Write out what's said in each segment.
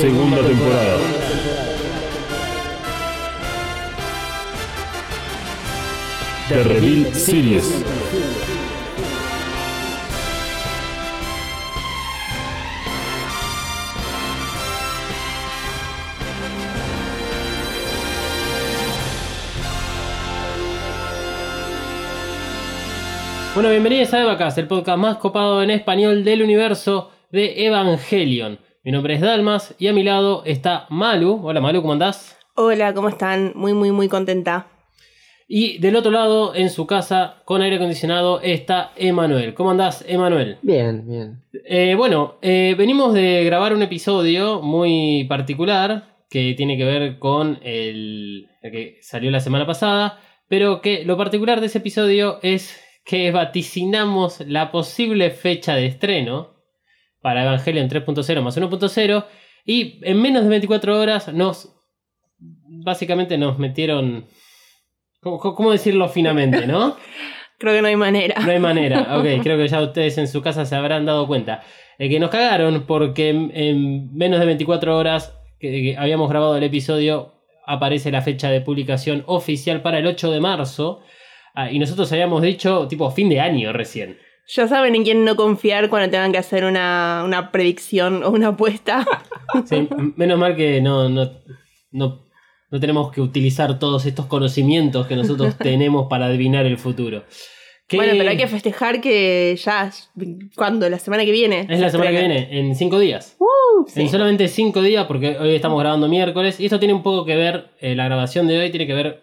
Segunda temporada. The Reveal Series. Bueno, bienvenidos a Evacast, el podcast más copado en español del universo de Evangelion. Mi nombre es Dalmas y a mi lado está Malu. Hola Malu, ¿cómo andás? Hola, ¿cómo están? Muy, muy, muy contenta. Y del otro lado, en su casa, con aire acondicionado, está Emanuel. ¿Cómo andás, Emanuel? Bien, bien. Eh, bueno, eh, venimos de grabar un episodio muy particular que tiene que ver con el, el que salió la semana pasada, pero que lo particular de ese episodio es que vaticinamos la posible fecha de estreno para Evangelion 3.0 más 1.0 y en menos de 24 horas nos básicamente nos metieron ¿cómo, cómo decirlo finamente, no? Creo que no hay manera. No hay manera, ok, creo que ya ustedes en su casa se habrán dado cuenta. Eh, que nos cagaron porque en, en menos de 24 horas que, que habíamos grabado el episodio aparece la fecha de publicación oficial para el 8 de marzo. Ah, y nosotros habíamos dicho tipo fin de año recién. Ya saben en quién no confiar cuando tengan que hacer una, una predicción o una apuesta. Sí, menos mal que no, no, no, no tenemos que utilizar todos estos conocimientos que nosotros tenemos para adivinar el futuro. Bueno, pero hay que festejar que ya. ¿Cuándo? ¿La semana que viene? Es la semana que viene, en cinco días. Uh, sí. En solamente cinco días, porque hoy estamos grabando miércoles. Y esto tiene un poco que ver, eh, la grabación de hoy tiene que ver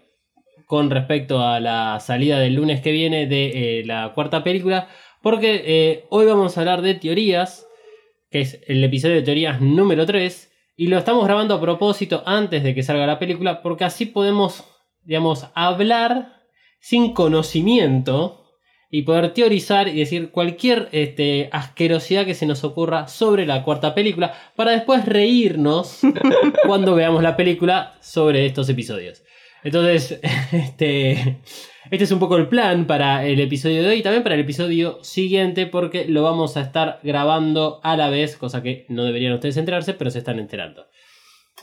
con respecto a la salida del lunes que viene de eh, la cuarta película. Porque eh, hoy vamos a hablar de teorías, que es el episodio de teorías número 3. Y lo estamos grabando a propósito antes de que salga la película, porque así podemos, digamos, hablar sin conocimiento y poder teorizar y decir cualquier este, asquerosidad que se nos ocurra sobre la cuarta película para después reírnos cuando veamos la película sobre estos episodios. Entonces, este, este es un poco el plan para el episodio de hoy y también para el episodio siguiente porque lo vamos a estar grabando a la vez, cosa que no deberían ustedes enterarse, pero se están enterando.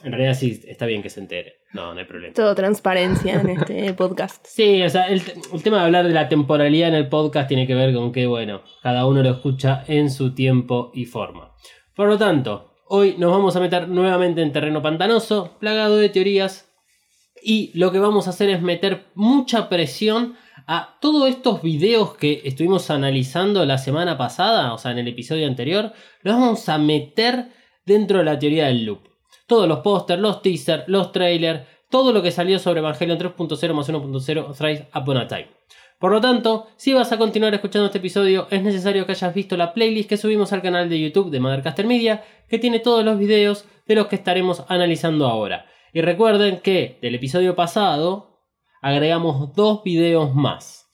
En realidad sí, está bien que se entere. No, no hay problema. Todo transparencia en este podcast. Sí, o sea, el, el tema de hablar de la temporalidad en el podcast tiene que ver con que, bueno, cada uno lo escucha en su tiempo y forma. Por lo tanto, hoy nos vamos a meter nuevamente en terreno pantanoso, plagado de teorías, y lo que vamos a hacer es meter mucha presión a todos estos videos que estuvimos analizando la semana pasada, o sea, en el episodio anterior, los vamos a meter dentro de la teoría del loop. Todos los pósters, los teasers, los trailers, todo lo que salió sobre Evangelion 3.0 más 1.0 Thrice Upon a Time. Por lo tanto, si vas a continuar escuchando este episodio, es necesario que hayas visto la playlist que subimos al canal de YouTube de Mothercaster Media, que tiene todos los videos de los que estaremos analizando ahora. Y recuerden que del episodio pasado agregamos dos videos más.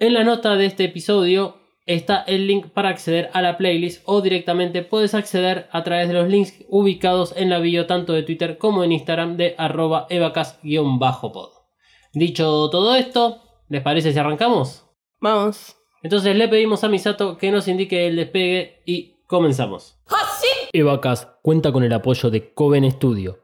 En la nota de este episodio está el link para acceder a la playlist o directamente puedes acceder a través de los links ubicados en la bio tanto de Twitter como en Instagram de arroba evacas-pod. Dicho todo esto, ¿les parece si arrancamos? Vamos. Entonces le pedimos a Misato que nos indique el despegue y comenzamos. Evacas cuenta con el apoyo de Coven Studio.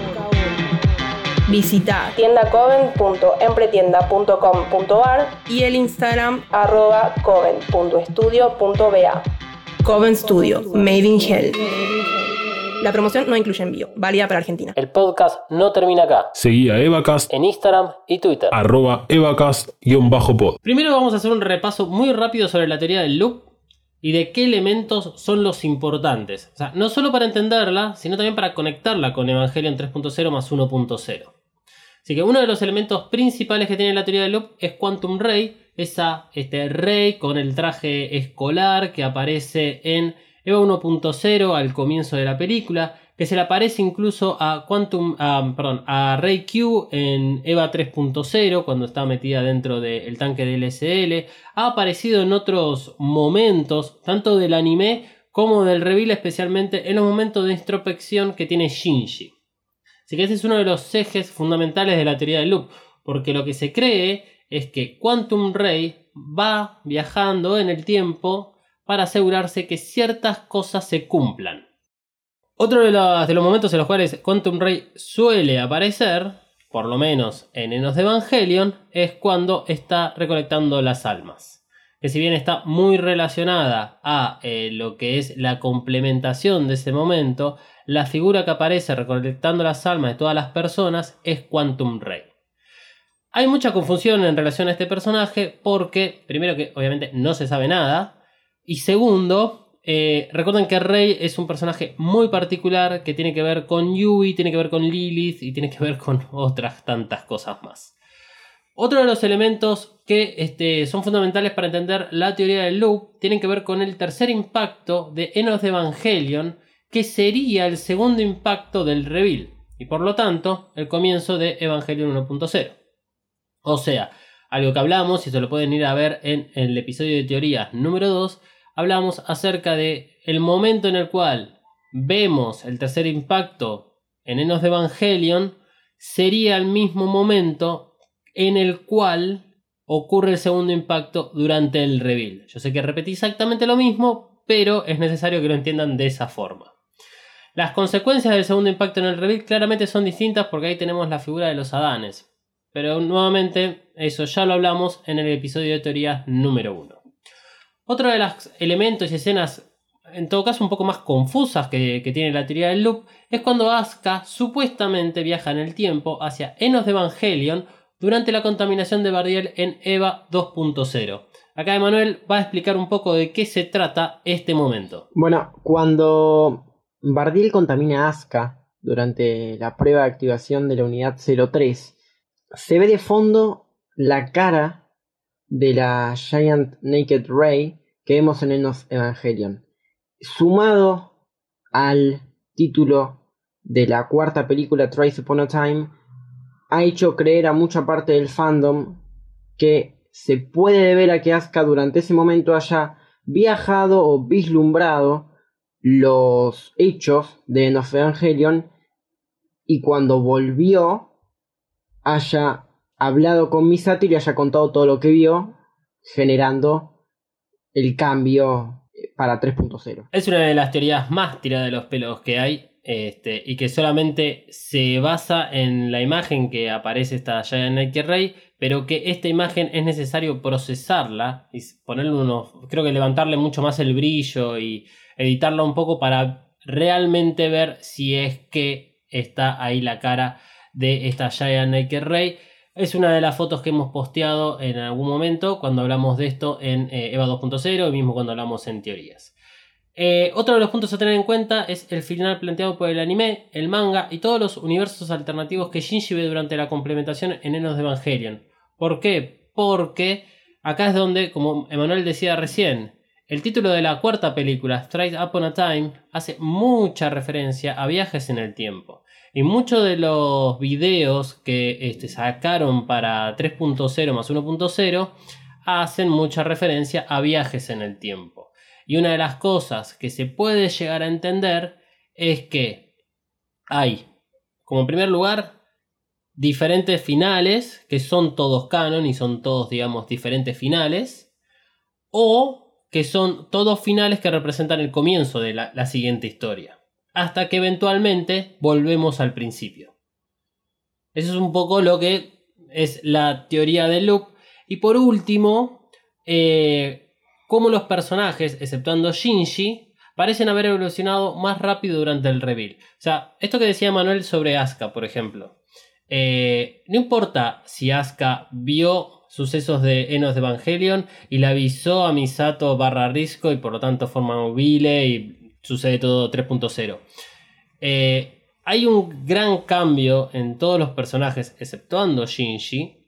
Visita tiendacoven.empretienda.com.ar y el Instagram arroba coven.estudio.ba. Coven Studio, Made in Hell. La promoción no incluye envío, válida para Argentina. El podcast no termina acá. Seguí a Evacast, En Instagram y Twitter. arroba evacast-pod. Primero vamos a hacer un repaso muy rápido sobre la teoría del loop y de qué elementos son los importantes. O sea, no solo para entenderla, sino también para conectarla con Evangelion 3.0 más 1.0. Así que uno de los elementos principales que tiene la teoría del loop es Quantum Ray, esa este Rey con el traje escolar que aparece en Eva 1.0 al comienzo de la película, que se le aparece incluso a Quantum, a, perdón, a Rey Q en Eva 3.0 cuando está metida dentro del tanque del SL, ha aparecido en otros momentos, tanto del anime como del reveal, especialmente en los momentos de introspección que tiene Shinji. Así que ese es uno de los ejes fundamentales de la teoría del loop, porque lo que se cree es que Quantum Ray va viajando en el tiempo para asegurarse que ciertas cosas se cumplan. Otro de los, de los momentos en los cuales Quantum Ray suele aparecer, por lo menos en Enos de Evangelion, es cuando está recolectando las almas. Que si bien está muy relacionada a eh, lo que es la complementación de ese momento, la figura que aparece recolectando las almas de todas las personas es Quantum Ray. Hay mucha confusión en relación a este personaje porque, primero que obviamente no se sabe nada, y segundo, eh, recuerden que Rey es un personaje muy particular que tiene que ver con Yui, tiene que ver con Lilith y tiene que ver con otras tantas cosas más. Otro de los elementos que este, son fundamentales para entender la teoría del loop tienen que ver con el tercer impacto de Enos de Evangelion, que sería el segundo impacto del reveal, y por lo tanto el comienzo de Evangelion 1.0. O sea, algo que hablamos, y se lo pueden ir a ver en, el episodio de teorías número 2, hablamos acerca de el momento en el cual vemos el tercer impacto en Enos de Evangelion, sería el mismo momento en el cual ocurre el segundo impacto durante el reveal. Yo sé que repetí exactamente lo mismo, pero es necesario que lo entiendan de esa forma. Las consecuencias del segundo impacto en el reveal claramente son distintas porque ahí tenemos la figura de los Adanes. Pero nuevamente, eso ya lo hablamos en el episodio de teoría número 1. Otro de los elementos y escenas, en todo caso un poco más confusas que, que tiene la teoría del loop, es cuando Asuka supuestamente viaja en el tiempo hacia Enos de Evangelion durante la contaminación de Bardiel en EVA 2.0. Acá Emanuel va a explicar un poco de qué se trata este momento. Bueno, cuando Bardiel contamina a Asuka durante la prueba de activación de la unidad 03, se ve de fondo la cara de la Giant Naked Ray que vemos en Enos Evangelion. Sumado al título de la cuarta película Twice Upon a Time, ha hecho creer a mucha parte del fandom que se puede deber a que Asuka durante ese momento haya viajado o vislumbrado los hechos de Evangelion y cuando volvió haya hablado con Misato y haya contado todo lo que vio, generando el cambio para 3.0. Es una de las teorías más tiradas de los pelos que hay. Este, y que solamente se basa en la imagen que aparece esta Giant Nike Ray, pero que esta imagen es necesario procesarla y ponerle unos, creo que levantarle mucho más el brillo y editarla un poco para realmente ver si es que está ahí la cara de esta Giant Naked Ray. Es una de las fotos que hemos posteado en algún momento cuando hablamos de esto en eh, EVA 2.0 y mismo cuando hablamos en teorías. Eh, otro de los puntos a tener en cuenta es el final planteado por el anime, el manga y todos los universos alternativos que Shinji ve durante la complementación en Enos de Evangelion. ¿Por qué? Porque acá es donde, como Emanuel decía recién, el título de la cuarta película, Straight Upon a Time, hace mucha referencia a viajes en el tiempo. Y muchos de los videos que este, sacaron para 3.0 más 1.0 hacen mucha referencia a viajes en el tiempo. Y una de las cosas que se puede llegar a entender es que hay, como primer lugar, diferentes finales que son todos canon y son todos, digamos, diferentes finales. O que son todos finales que representan el comienzo de la, siguiente historia. Hasta que eventualmente volvemos al principio. Eso es un poco lo que es la teoría del loop. Y por último, eh, cómo los personajes, exceptuando Shinji, parecen haber evolucionado más rápido durante el reveal. O sea, esto que decía Manuel sobre Asuka, por ejemplo. Eh, no importa si Asuka vio sucesos de Enos de Evangelion y le avisó a Misato barra Risco y por lo tanto forma mobile y sucede todo 3.0. Eh, hay un gran cambio en todos los personajes, exceptuando Shinji,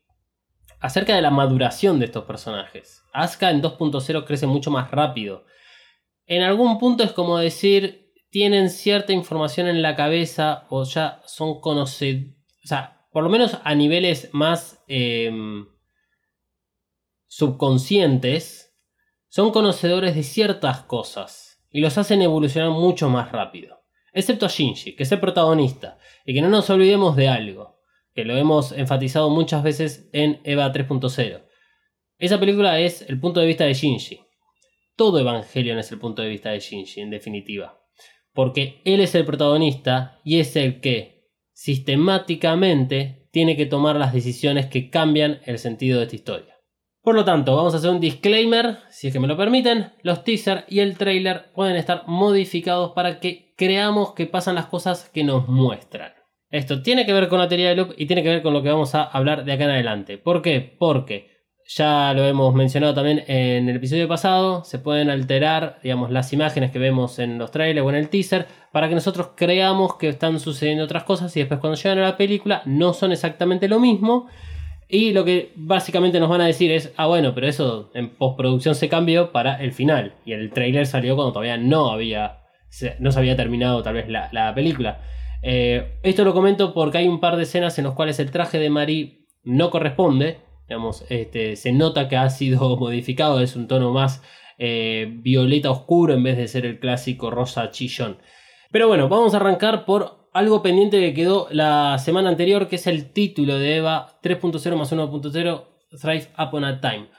acerca de la maduración de estos personajes. Asuka en 2.0 crece mucho más rápido. En algún punto es como decir, tienen cierta información en la cabeza o ya son conocidos, o sea, por lo menos a niveles más... Em, subconscientes son conocedores de ciertas cosas y los hacen evolucionar mucho más rápido. Excepto a Shinji, que es el protagonista, y que no nos olvidemos de algo, que lo hemos enfatizado muchas veces en Eva 3.0. Esa película es el punto de vista de Shinji. Todo Evangelion es el punto de vista de Shinji, en definitiva. Porque él es el protagonista y es el que sistemáticamente tiene que tomar las decisiones que cambian el sentido de esta historia. Por lo tanto, vamos a hacer un disclaimer, si es que me lo permiten. Los teasers y el trailer pueden estar modificados para que creamos que pasan las cosas que nos muestran. Esto tiene que ver con la teoría de loop y tiene que ver con lo que vamos a hablar de acá en adelante. ¿Por qué? Porque ya lo hemos mencionado también en el episodio pasado, se pueden alterar, digamos, las imágenes que vemos en los trailers o en el teaser para que nosotros creamos que están sucediendo otras cosas y después cuando llegan a la película no son exactamente lo mismo y lo que básicamente nos van a decir es, ah bueno, pero eso en postproducción se cambió para el final. Y el trailer salió cuando todavía no había, no se había terminado tal vez la, película. Eh, esto lo comento porque hay un par de escenas en las cuales el traje de Marie no corresponde. Este, se nota que ha sido modificado, es un tono más eh, violeta oscuro en vez de ser el clásico rosa chillón. Pero bueno, vamos a arrancar por algo pendiente que quedó la semana anterior, que es el título de Eva 3.0 más 1.0 Thrive Upon a Time.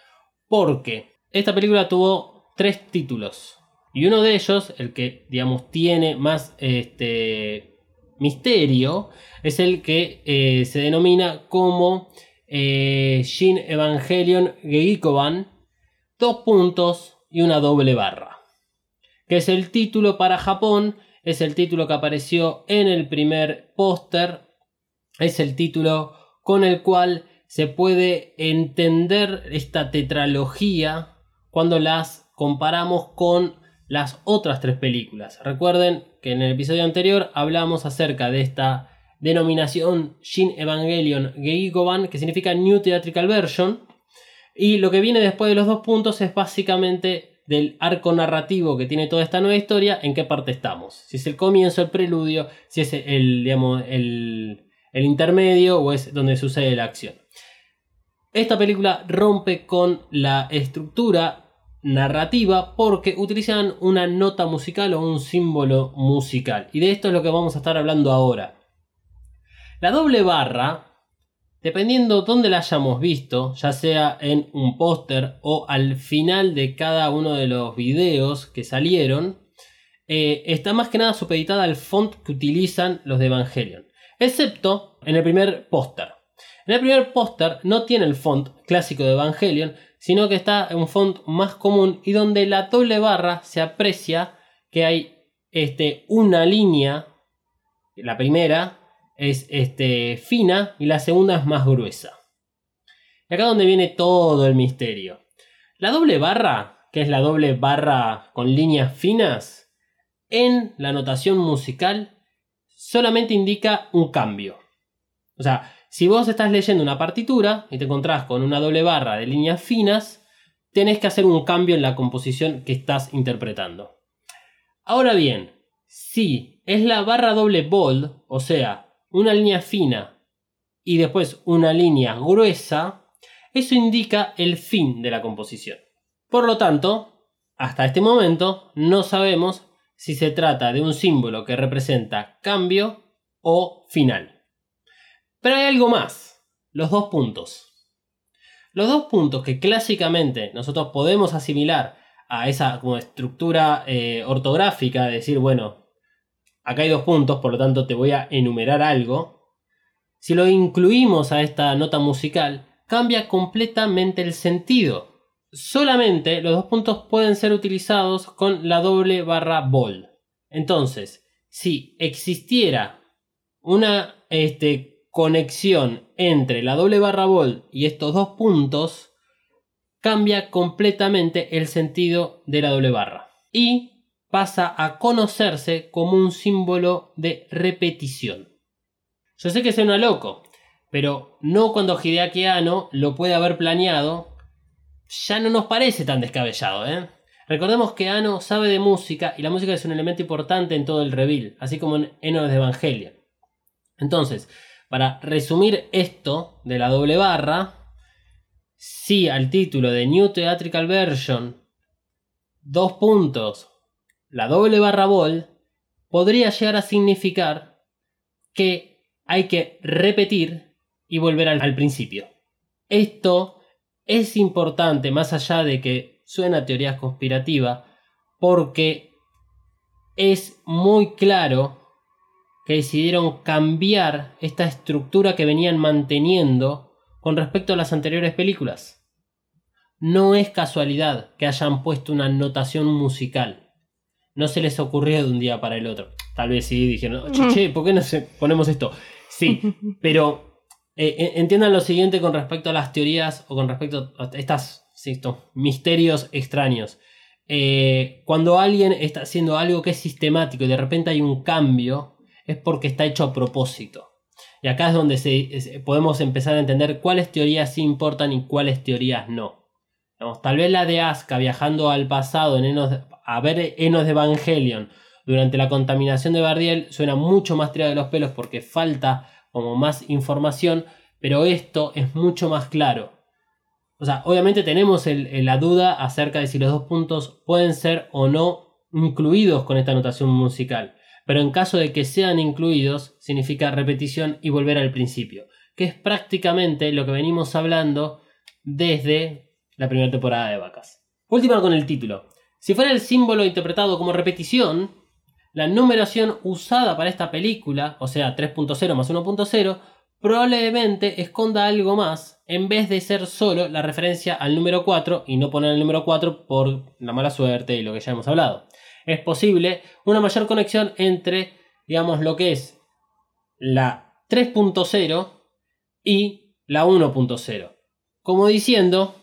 Porque esta película tuvo tres títulos. Y uno de ellos, el que digamos tiene más este, misterio, es el que eh, se denomina como eh, Shin Evangelion Geikoban, dos puntos y una doble barra. Que es el título para Japón es el título que apareció en el primer póster, es el título con el cual se puede entender esta tetralogía cuando las comparamos con las otras tres películas. Recuerden que en el episodio anterior hablamos acerca de esta denominación Shin Evangelion Geigoban, que significa New Theatrical Version, y lo que viene después de los dos puntos es básicamente del arco narrativo que tiene toda esta nueva historia, en qué parte estamos. Si es el comienzo, el preludio, si es el, digamos, el, el intermedio o es donde sucede la acción. Esta película rompe con la estructura narrativa porque utilizan una nota musical o un símbolo musical. Y de esto es lo que vamos a estar hablando ahora. La doble barra Dependiendo dónde la hayamos visto, ya sea en un póster o al final de cada uno de los videos que salieron, eh, está más que nada supeditada al font que utilizan los de Evangelion. Excepto en el primer póster. En el primer póster no tiene el font clásico de Evangelion, sino que está en un font más común y donde la doble barra se aprecia que hay este, una línea, la primera, es este, fina y la segunda es más gruesa. Y acá donde viene todo el misterio. La doble barra, que es la doble barra con líneas finas, en la notación musical solamente indica un cambio. O sea, si vos estás leyendo una partitura y te encontrás con una doble barra de líneas finas, tenés que hacer un cambio en la composición que estás interpretando. Ahora bien, si es la barra doble bold, o sea, una línea fina y después una línea gruesa, eso indica el fin de la composición. Por lo tanto, hasta este momento no sabemos si se trata de un símbolo que representa cambio o final. Pero hay algo más, los dos puntos. Los dos puntos que clásicamente nosotros podemos asimilar a esa como estructura eh, ortográfica, de decir, bueno, acá hay dos puntos, por lo tanto te voy a enumerar algo. Si lo incluimos a esta nota musical, cambia completamente el sentido. solamente los dos puntos pueden ser utilizados con la doble barra bol. Entonces, si existiera una este, conexión entre la doble barra bol y estos dos puntos, cambia completamente el sentido de la doble barra. Y pasa a conocerse como un símbolo de repetición. Yo sé que suena loco, pero no cuando Hideaki Anno lo puede haber planeado, ya no nos parece tan descabellado, ¿eh? Recordemos que Ano sabe de música y la música es un elemento importante en todo el reveal, así como en Enos de Evangelia. Entonces, para resumir esto de la doble barra, si al título de New Theatrical Version, dos puntos, la doble barra ball, podría llegar a significar que hay que repetir y volver al, al principio. Esto es importante más allá de que suena teoría conspirativa, porque es muy claro que decidieron cambiar esta estructura que venían manteniendo con respecto a las anteriores películas. No es casualidad que hayan puesto una notación musical. No se les ocurrió de un día para el otro. Tal vez sí dijeron, che, ¿por qué no se ponemos esto? Sí, pero eh, entiendan lo siguiente con respecto a las teorías o con respecto a estas misterios extraños. Eh, cuando alguien está haciendo algo que es sistemático y de repente hay un cambio, es porque está hecho a propósito. Y acá es donde se, podemos empezar a entender cuáles teorías sí importan y cuáles teorías no. tal vez la de Asuka viajando al pasado en a ver Enos de Evangelion durante la contaminación de Bardiel suena mucho más tirado de los pelos porque falta como más información, pero esto es mucho más claro. O sea, obviamente tenemos la duda acerca de si los dos puntos pueden ser o no incluidos con esta notación musical. Pero en caso de que sean incluidos, significa repetición y volver al principio. Que es prácticamente lo que venimos hablando desde la primera temporada de Vacas. Última con el título. Si fuera el símbolo interpretado como repetición, la numeración usada para esta película, o sea 3.0 más 1.0, probablemente esconda algo más en vez de ser solo la referencia al número 4 y no poner el número 4 por la mala suerte y lo que ya hemos hablado. Es posible una mayor conexión entre, digamos, lo que es la 3.0 y la 1.0. Como diciendo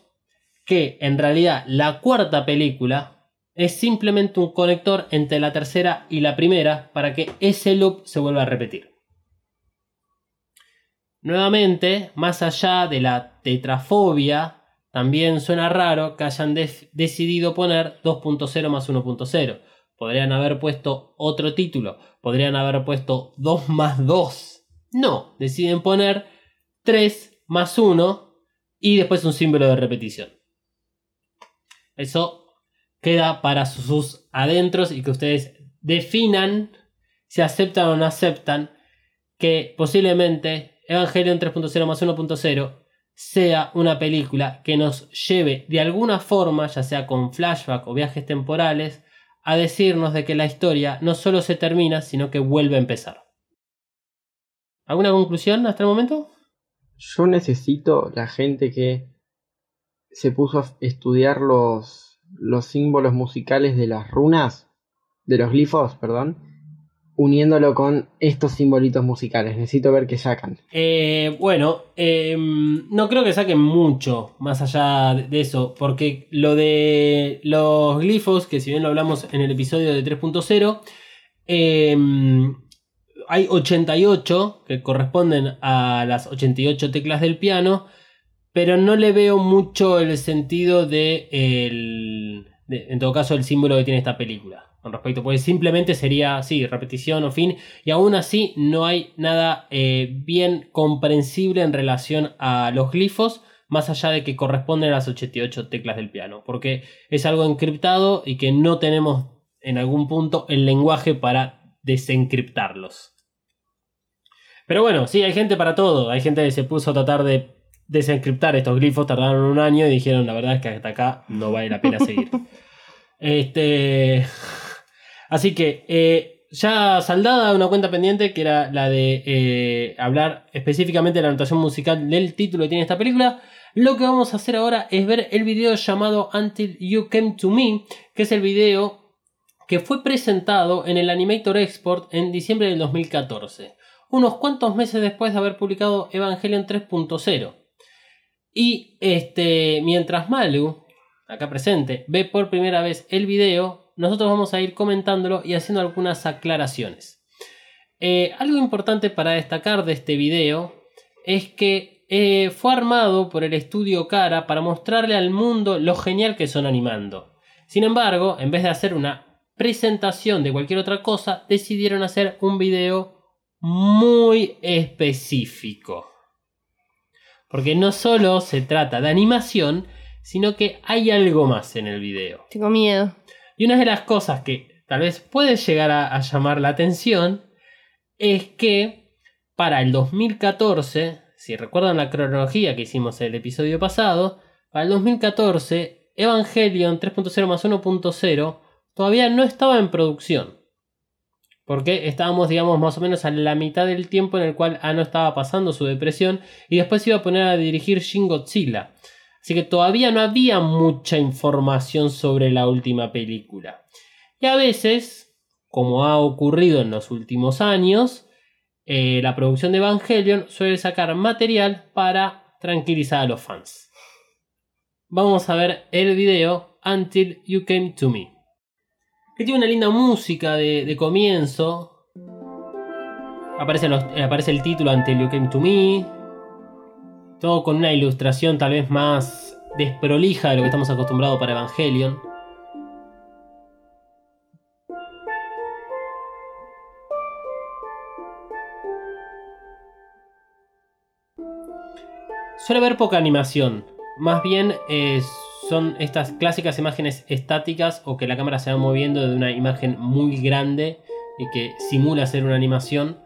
que en realidad la cuarta película es simplemente un conector entre la tercera y la primera para que ese loop se vuelva a repetir. Nuevamente, más allá de la tetrafobia, también suena raro que hayan decidido poner 2.0 más 1.0. Podrían haber puesto otro título, podrían haber puesto 2 más 2. No, deciden poner 3 más 1 y después un símbolo de repetición. Eso queda para sus adentros y que ustedes definan si aceptan o no aceptan que posiblemente Evangelion 3.0 más 1.0 sea una película que nos lleve de alguna forma, ya sea con flashback o viajes temporales, a decirnos de que la historia no solo se termina, sino que vuelve a empezar. ¿Alguna conclusión hasta el momento? Yo necesito la gente que se puso a estudiar los, los símbolos musicales de las runas, de los glifos, perdón, uniéndolo con estos simbolitos musicales. Necesito ver qué sacan. Eh, bueno, em, no creo que saquen mucho más allá de eso, porque lo de los glifos, que si bien lo hablamos en el episodio de 3.0, em, hay 88 que corresponden a las 88 teclas del piano, pero no le veo mucho el sentido de, de en todo caso, el símbolo que tiene esta película con respecto, pues simplemente sería, sí, repetición o fin, y aún así no hay nada eh, bien comprensible en relación a los glifos, más allá de que corresponden a las 88 teclas del piano, porque es algo encriptado y que no tenemos en algún punto el lenguaje para desencriptarlos. Pero bueno, sí, hay gente para todo, hay gente que se puso a tratar de desencriptar estos glifos, tardaron un año y dijeron, la verdad es que hasta acá no vale la pena seguir. Este. Así que eh, ya saldada una cuenta pendiente que era la de eh, hablar específicamente de la anotación musical del título que tiene esta película. Lo que vamos a hacer ahora es ver el video llamado Until You Came to Me, que es el video que fue presentado en el Animator Export en diciembre del 2014, unos cuantos meses después de haber publicado Evangelion 3.0. Y este, mientras Malu, acá presente, ve por primera vez el video, nosotros vamos a ir comentándolo y haciendo algunas aclaraciones. Eh, algo importante para destacar de este video es que eh, fue armado por el estudio Cara para mostrarle al mundo lo genial que son animando. Sin embargo, en vez de hacer una presentación de cualquier otra cosa, decidieron hacer un video muy específico. Porque no solo se trata de animación, sino que hay algo más en el video. Tengo miedo. Y una de las cosas que tal vez puede llegar a, a llamar la atención es que para el 2014, si recuerdan la cronología que hicimos en el episodio pasado, para el 2014 Evangelion 3.0 más 1.0 todavía no estaba en producción. Porque estábamos, digamos, más o menos a la mitad del tiempo en el cual Ano estaba pasando su depresión y después se iba a poner a dirigir Shin Godzilla. Así que todavía no había mucha información sobre la última película. Y a veces, como ha ocurrido en los últimos años, eh, la producción de Evangelion suele sacar material para tranquilizar a los fans. Vamos a ver el video Until You Came to Me. Que tiene una linda música de, comienzo. Aparece, eh, aparece el título Until You Came to Me. Todo con una ilustración tal vez más desprolija de lo que estamos acostumbrados para Evangelion. Suele haber poca animación. Más bien eh, son estas clásicas imágenes estáticas o que la cámara se va moviendo de una imagen muy grande y que simula ser una animación.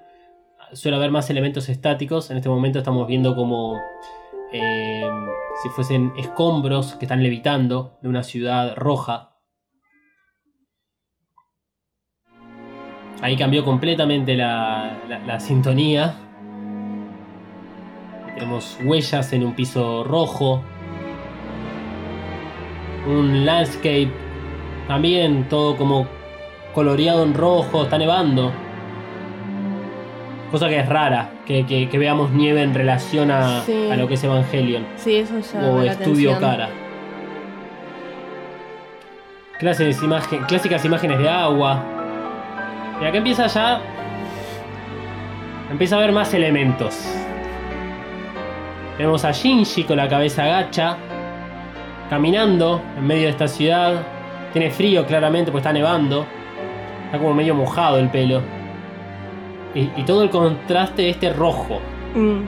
Suele haber más elementos estáticos. En este momento estamos viendo como eh, si fuesen escombros que están levitando de una ciudad roja. Ahí cambió completamente la, la- la sintonía. Tenemos huellas en un piso rojo. Un landscape. También todo como coloreado en rojo. Está nevando. Cosa que es rara. Que, que- que veamos nieve en relación a, Sí. a lo que es Evangelion. Sí, eso ya. o Estudio atención. Cara. Clases, imagen, clásicas imágenes de agua. Y acá empieza ya. Empieza a haber más elementos. Tenemos a Shinji con la cabeza agacha. Caminando en medio de esta ciudad. Tiene frío claramente porque está nevando. Está como medio mojado el pelo. Y, y todo el contraste de este rojo. Mm.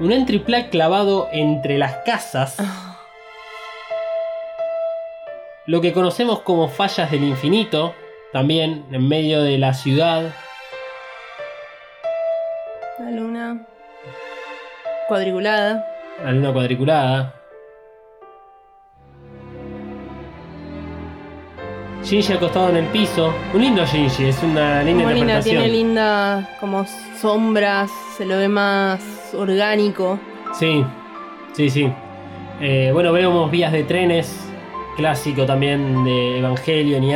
Un entry plug clavado entre las casas. Lo que conocemos como fallas del infinito. También en medio de la ciudad. La luna. Cuadriculada. La luna cuadriculada. Shinji acostado en el piso. Un lindo Shinji, es una linda linda, interpretación. tiene linda como sombras, se lo ve más orgánico. Sí, sí, sí. Eh, bueno, vemos vías de trenes. Clásico también de Evangelion y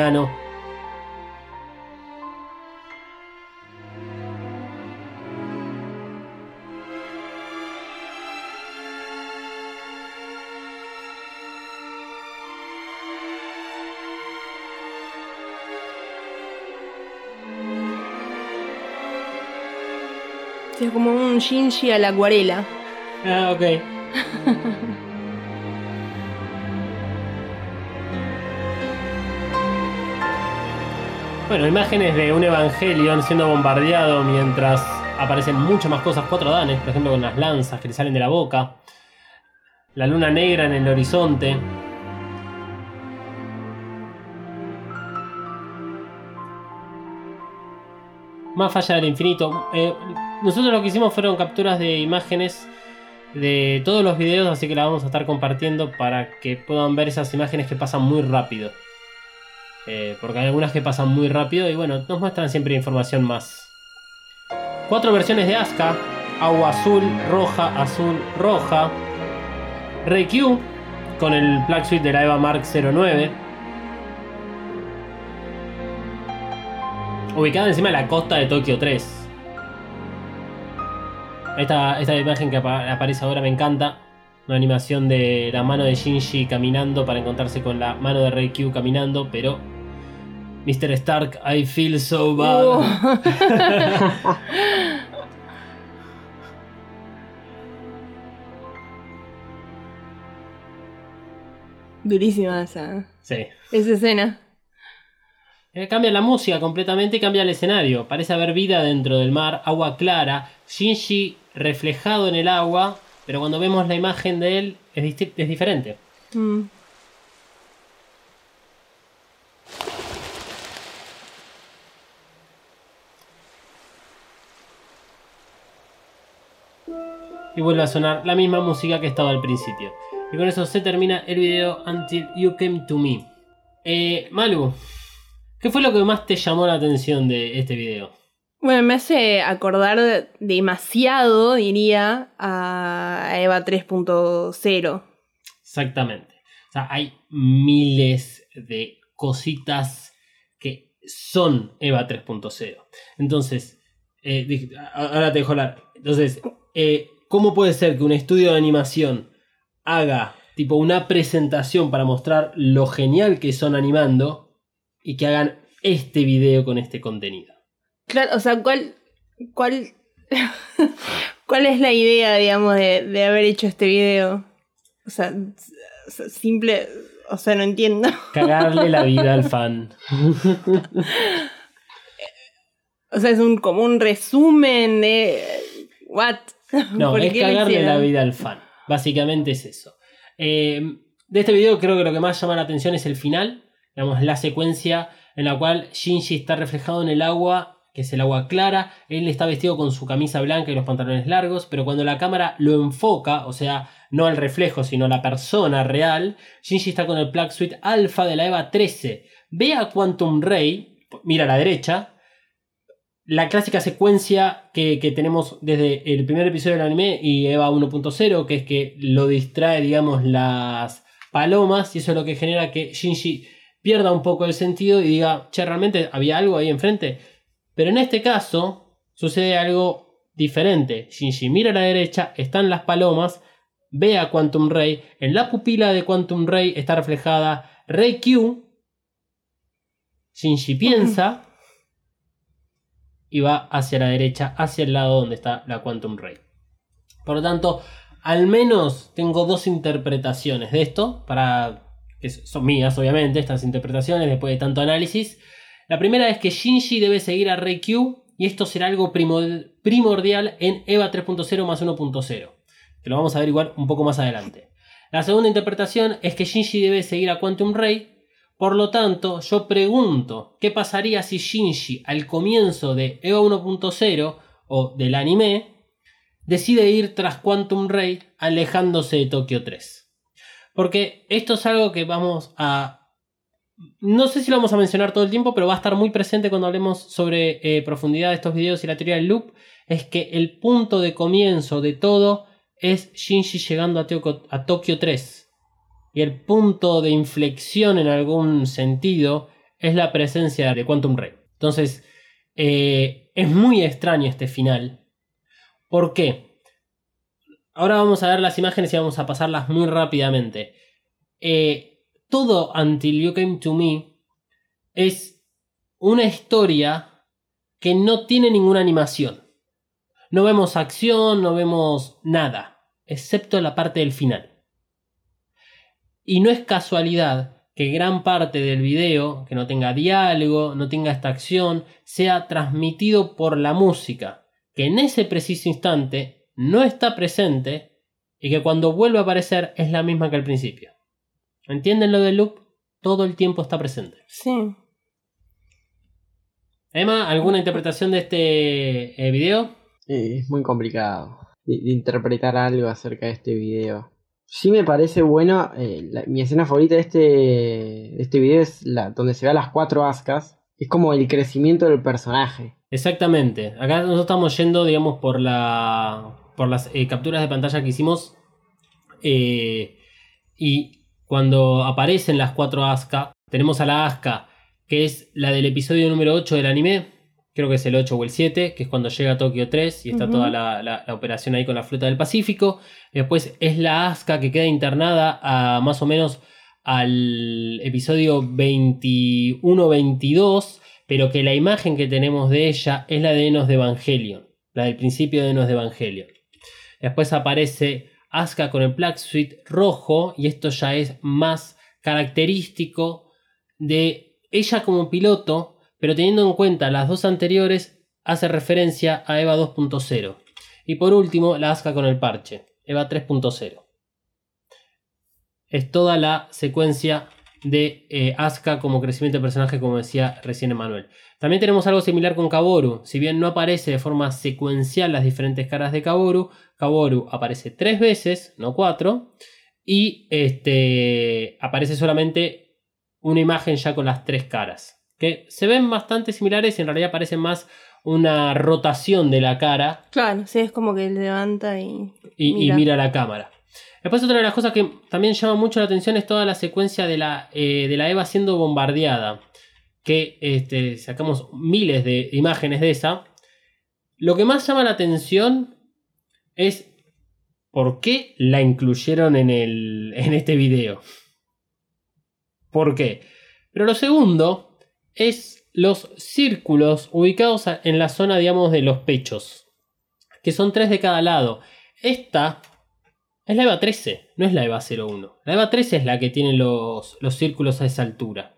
Es como un Shinji a la acuarela. Ah, ok. Bueno, imágenes de un Evangelion siendo bombardeado mientras aparecen muchas más cosas, cuatro danes, por ejemplo con las lanzas que le salen de la boca, la luna negra en el horizonte. Más falla del infinito. Eh, nosotros lo que hicimos fueron capturas de imágenes de todos los videos, así que la vamos a estar compartiendo para que puedan ver esas imágenes que pasan muy rápido. Eh, porque hay algunas que pasan muy rápido y bueno, nos muestran siempre información más. Cuatro versiones de Asuka. Agua azul, roja, azul, roja. Reikyu con el Black Suite de la Eva Mark 09. Ubicada encima de la costa de Tokio 3. Esta, esta imagen que apa- aparece ahora me encanta. Una animación de la mano de Shinji caminando para encontrarse con la mano de Reikyu caminando, pero. Mr. Stark, I feel so bad. Uh. Durísima esa, Sí. esa escena. Eh, cambia la música completamente y cambia el escenario. Parece haber vida dentro del mar, agua clara, Shinji reflejado en el agua, pero cuando vemos la imagen de él es, diferente. Mm. Y vuelve a sonar la misma música que estaba al principio. Y con eso se termina el video Until You Came to Me. Eh, Malu, ¿qué fue lo que más te llamó la atención de este video? Bueno, me hace acordar demasiado, diría, a Eva 3.0. Exactamente. O sea, hay miles de cositas que son EVA 3.0. Entonces, eh, ahora te dejo hablar. Entonces, eh, ¿cómo puede ser que un estudio de animación haga tipo una presentación para mostrar lo genial que son animando y que hagan este video con este contenido? Claro, o sea, ¿cuál, cuál, cuál es la idea, digamos, de, de haber hecho este video? O sea, simple, o sea, no entiendo. Cagarle la vida al fan. O sea, es un como un resumen de what. No, ¿Por es cagarle la vida al fan. Básicamente es eso. Eh, de este video creo que lo que más llama la atención es el final. Digamos, la secuencia en la cual Shinji está reflejado en el agua, que es el agua clara. Él está vestido con su camisa blanca y los pantalones largos, pero cuando la cámara lo enfoca, o sea, no el reflejo, sino la persona real, Shinji está con el Plug Suite Alpha de la EVA 13. Ve a Quantum Ray, mira a la derecha, la clásica secuencia que, que tenemos desde el primer episodio del anime y Eva 1.0, que es que lo distrae, digamos, las palomas, y eso es lo que genera que Shinji pierda un poco el sentido y diga, che, realmente había algo ahí enfrente. Pero en este caso sucede algo diferente. Shinji mira a la derecha, están las palomas, ve a Quantum Ray, en la pupila de Quantum Ray está reflejada Ray Q. Shinji piensa y va hacia la derecha, hacia el lado donde está la Quantum Ray. Por lo tanto, al menos tengo dos interpretaciones de esto, para que son mías, obviamente, estas interpretaciones después de tanto análisis. La primera es que Shinji debe seguir a Reikyu y esto será algo primor- primordial en EVA 3.0 más 1.0, que lo vamos a ver igual un poco más adelante. La segunda interpretación es que Shinji debe seguir a Quantum Ray por lo tanto, yo pregunto, ¿qué pasaría si Shinji al comienzo de EVA 1.0 o del anime decide ir tras Quantum Ray alejándose de Tokio 3? Porque esto es algo que vamos a... No sé si lo vamos a mencionar todo el tiempo, pero va a estar muy presente cuando hablemos sobre eh, profundidad de estos videos y la teoría del loop. Es que el punto de comienzo de todo es Shinji llegando a, Tokio- a Tokio 3. Y el punto de inflexión en algún sentido es la presencia de Quantum Ray. Entonces, eh, es muy extraño este final. ¿Por qué? Ahora vamos a ver las imágenes y vamos a pasarlas muy rápidamente. Eh, todo Until You Came to Me es una historia que no tiene ninguna animación. No vemos acción, no vemos nada, excepto la parte del final. Y no es casualidad que gran parte del video, que no tenga diálogo, no tenga esta acción, sea transmitido por la música, que en ese preciso instante no está presente y que cuando vuelve a aparecer es la misma que al principio. ¿Entienden lo del loop? Todo el tiempo está presente. Sí. Emma, ¿alguna interpretación de este eh, video? Eh, es muy complicado de, de interpretar algo acerca de este video. Sí me parece bueno. eh, la- mi escena favorita de este, de este video es la donde se ve a las cuatro ascas. Es como el crecimiento del personaje. Exactamente. Acá nosotros estamos yendo, digamos, por la. Por las eh, capturas de pantalla que hicimos. eh, y cuando aparecen las cuatro Asuka, tenemos a la Asuka, que es la del episodio número 8 del anime. Creo que es el 8 o el 7, que es cuando llega a Tokio 3 y está toda la, la- la operación ahí con la flota del Pacífico. Después es la Asuka que queda internada a más o menos al episodio 21-22, pero que la imagen que tenemos de ella es la de Enos de Evangelion, la del principio de Enos de Evangelion. Después aparece Asuka con el Black Suite rojo y esto ya es más característico de ella como piloto, pero teniendo en cuenta las dos anteriores hace referencia a Eva 2.0. Y por último, la Asuka con el parche, Eva 3.0. Es toda la secuencia de eh, Asuka como crecimiento de personaje, como decía recién Emanuel. También tenemos algo similar con Kaboru. Si bien no aparece de forma secuencial las diferentes caras de Kaboru, Kaboru aparece tres veces, no cuatro. Y este, aparece solamente una imagen ya con las tres caras. Que se ven bastante similares y en realidad parece más una rotación de la cara Claro, sí, es como que levanta y. y. Mira. la cámara. Después otra de las cosas que también llama mucho la atención es toda la secuencia de la, eh, de la Eva siendo bombardeada. Que este, sacamos miles de imágenes de esa. Lo que más llama la atención es por qué la incluyeron en, el, en este video. ¿Por qué? Pero lo segundo es los círculos ubicados en la zona, digamos, de los pechos. Que son tres de cada lado. Esta es la EVA 13, no es la EVA 01. La EVA 13 es la que tiene los, los círculos a esa altura.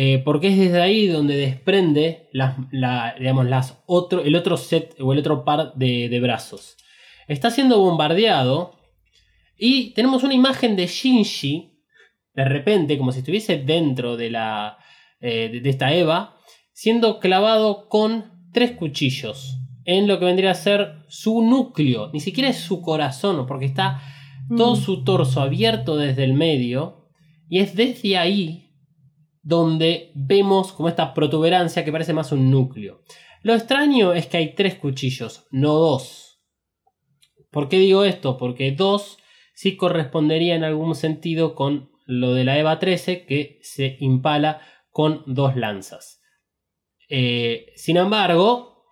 Eh, porque es desde ahí donde desprende las, la- digamos, las otro, el otro set o el otro par de, de brazos. Está siendo bombardeado y tenemos una imagen de Shinji, de repente, como si estuviese dentro de, la, eh, de, de esta Eva, siendo clavado con tres cuchillos en lo que vendría a ser su núcleo. Ni siquiera es su corazón, porque está todo Mm. su torso abierto desde el medio. Y es desde ahí donde vemos como esta protuberancia que parece más un núcleo. Lo extraño es que hay tres cuchillos, no dos. ¿Por qué digo esto? Porque dos sí correspondería en algún sentido con lo de la EVA 13 que se impala con dos lanzas. Eh, sin embargo,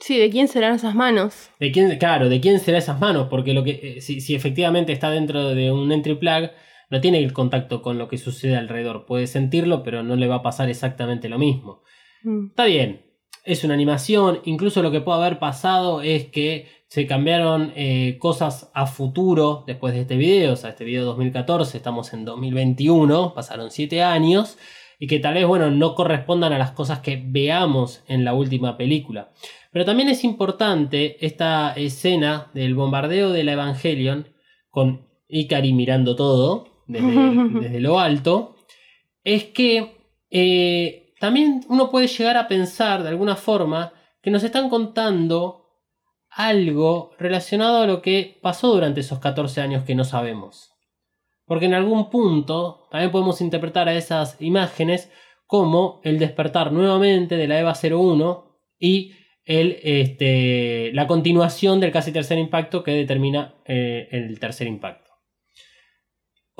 Sí, ¿de quién serán esas manos? ¿De quién, claro, ¿de quién será esas manos? Porque lo que, eh, si, si efectivamente está dentro de un entry plug, no tiene el contacto con lo que sucede alrededor. Puede sentirlo, pero no le va a pasar exactamente lo mismo. Mm. Está bien, es una animación. Incluso lo que puede haber pasado es que se cambiaron eh, cosas a futuro después de este video. O sea, este video 2014, estamos en 2021, pasaron 7 años. Y que tal vez, bueno, no correspondan a las cosas que veamos en la última película. Pero también es importante esta escena del bombardeo de la Evangelion con Ikari mirando todo desde, desde lo alto. Es que eh, también uno puede llegar a pensar de alguna forma que nos están contando algo relacionado a lo que pasó durante esos 14 años que no sabemos. Porque en algún punto también podemos interpretar a esas imágenes como el despertar nuevamente de la EVA 01 y el, este, la continuación del casi tercer impacto que determina eh, el tercer impacto.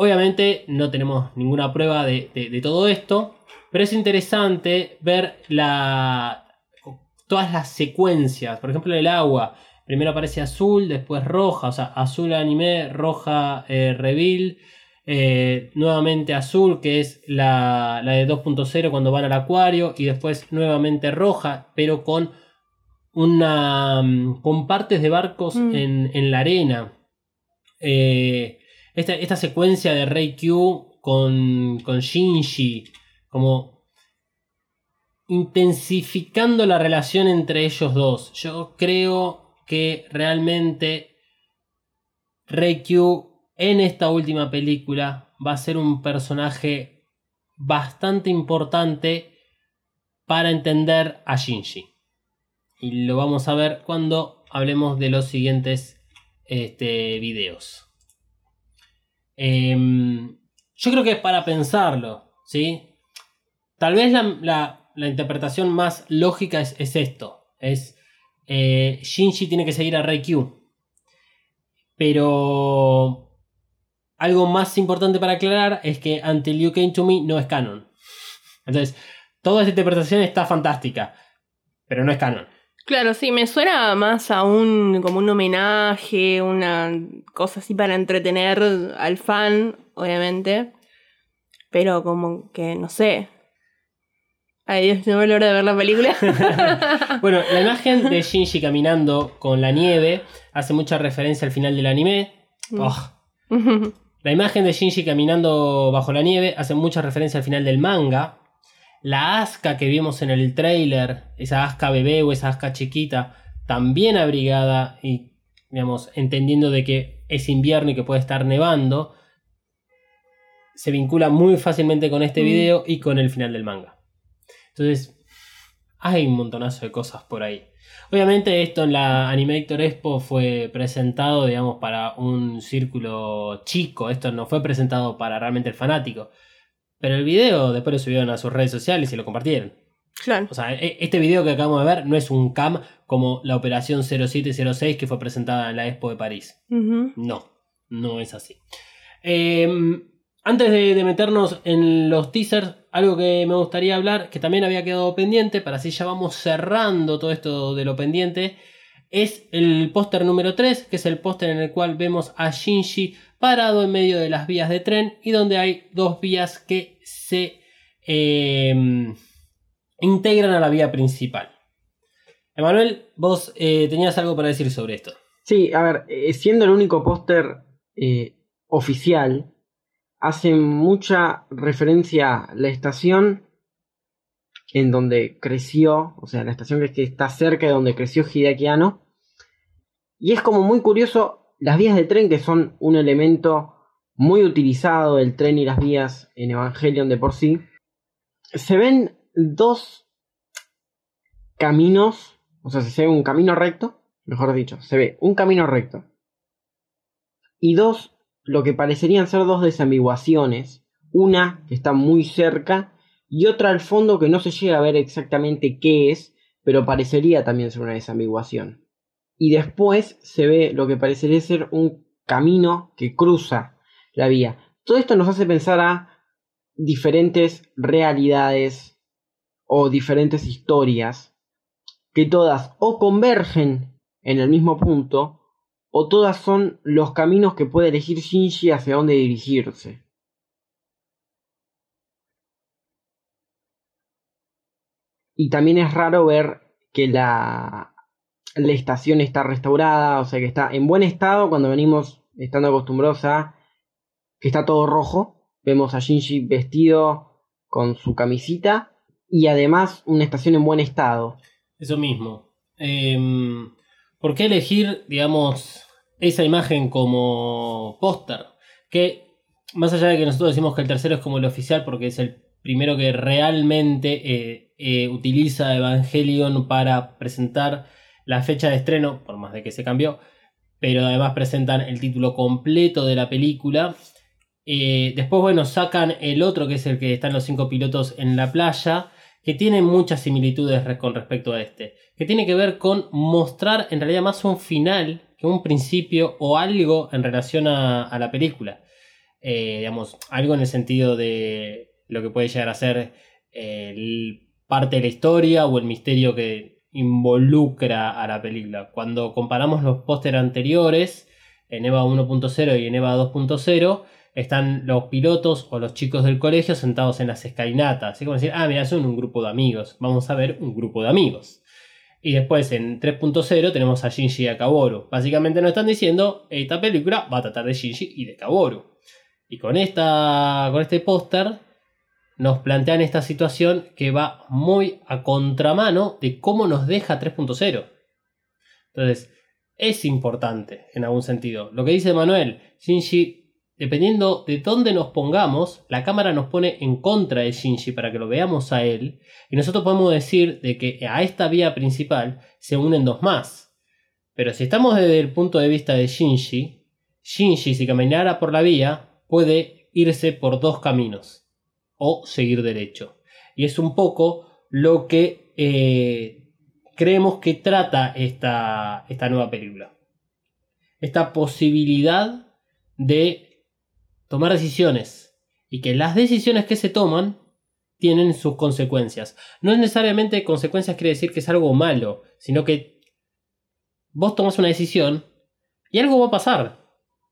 Obviamente no tenemos ninguna prueba de, de- de todo esto, pero es interesante ver la, todas las secuencias. Por ejemplo, el agua. Primero aparece azul, después roja, o sea, azul anime, roja eh, reveal, eh, nuevamente azul, que es la, la de 2.0 cuando van al acuario, y después nuevamente roja, pero con una mm, con partes de barcos Mm. en, en la arena. Eh, esta, secuencia de Rey Q con, con Shinji, como intensificando la relación entre ellos dos. Yo creo que realmente Rey Q en esta última película va a ser un personaje bastante importante para entender a Shinji. Y lo vamos a ver cuando hablemos de los siguientes este, videos. Em, yo creo que es para pensarlo, ¿sí? Tal vez la, la- interpretación más lógica es, es esto. Es eh, Shinji tiene que seguir a Reikyu. Pero algo más importante para aclarar es que Until You Came to Me no es canon. Entonces, toda esa interpretación está fantástica, pero no es canon. Claro, sí, me suena más a un como un homenaje, una cosa así para entretener al fan, obviamente. Pero como que no sé. Ay, Dios, no me la hora de ver la película. Bueno, la imagen de Shinji caminando con la nieve hace mucha referencia al final del anime. Mm. Oh. La imagen de Shinji caminando bajo la nieve hace mucha referencia al final del manga. La Asuka que vimos en el trailer, esa Asuka bebé o esa Asuka chiquita, también abrigada y, digamos, entendiendo de que es invierno y que puede estar nevando, se vincula muy fácilmente con este Mm. video y con el final del manga. Entonces, hay un montonazo de cosas por ahí. Obviamente esto en la Animator Expo fue presentado, digamos, para un círculo chico. Esto no fue presentado para realmente el fanático. Pero el video después lo subieron a sus redes sociales y lo compartieron. claro. O sea, e- este video que acabamos de ver no es un cam como la operación 0706 que fue presentada en la Expo de París. No, no es así. Eh, antes de, de meternos en los teasers, algo que me gustaría hablar, que también había quedado pendiente, para así ya vamos cerrando todo esto de lo pendiente, es el póster número 3, que es el póster en el cual vemos a Shinji parado en medio de las vías de tren y donde hay dos vías que se eh, integran a la vía principal. Emanuel, vos eh, tenías algo para decir sobre esto. Sí, a ver, eh, siendo el único póster eh, oficial, hace mucha referencia a la estación en donde creció, o sea, la estación que- está cerca de donde creció Hideaki. Y es como muy curioso las vías de tren, que son un elemento muy utilizado del tren y las vías en Evangelion de por sí. Se ven dos caminos, o sea, se ve un camino recto, mejor dicho, se ve un camino recto y dos, lo que parecerían ser dos desambiguaciones, una que está muy cerca y otra al fondo que no se llega a ver exactamente qué es, pero parecería también ser una desambiguación. Y después se ve lo que parecería ser un camino que cruza la vía. Todo esto nos hace pensar a diferentes realidades o diferentes historias que todas o convergen en el mismo punto o todas son los caminos que puede elegir Shinji hacia dónde dirigirse. Y también es raro ver que la, la estación está restaurada, o sea que está en buen estado cuando venimos estando acostumbrados a que está todo rojo. Vemos a Shinji vestido con su camisita y además una estación en buen estado. Eso mismo. Em, ¿Por qué elegir, digamos, esa imagen como póster? Que más allá de que nosotros decimos que el tercero es como el oficial porque es el primero que realmente eh, eh, utiliza Evangelion para presentar la fecha de estreno, por más de que se cambió, pero además presentan el título completo de la película. Eh, después, bueno, sacan el otro que es el que están los cinco pilotos en la playa, que tiene muchas similitudes con respecto a este, que tiene que ver con mostrar en realidad más un final que un principio o algo en relación a, la película. Eh, digamos, algo en el sentido de lo que puede llegar a ser el- parte de la historia o el misterio que involucra a la película. Cuando comparamos los póster anteriores, en EVA 1.0 y en EVA 2.0, están los pilotos o los chicos del colegio sentados en las escalinatas. Así como decir, ah, mira, son un grupo de amigos. Vamos a ver un grupo de amigos. Y después en 3.0 tenemos a Shinji y a Kaworu. Básicamente nos están diciendo, esta película va a tratar de Shinji y de Kaworu. Y con, esta, con este póster nos plantean esta situación que va muy a contramano de cómo nos deja 3.0. Entonces, es importante en algún sentido. Lo que dice Manuel, Shinji, dependiendo de dónde nos pongamos, la cámara nos pone en contra de Shinji para que lo veamos a él. Y nosotros podemos decir de que a esta vía principal se unen dos más. Pero si estamos desde el punto de vista de Shinji, Shinji si caminara por la vía puede irse por dos caminos o seguir derecho. Y es un poco lo que eh, creemos que trata esta, esta nueva película. Esta posibilidad de tomar decisiones y que las decisiones que se toman tienen sus consecuencias. No es necesariamente consecuencias quiere decir que es algo malo, sino que vos tomas una decisión y algo va a pasar.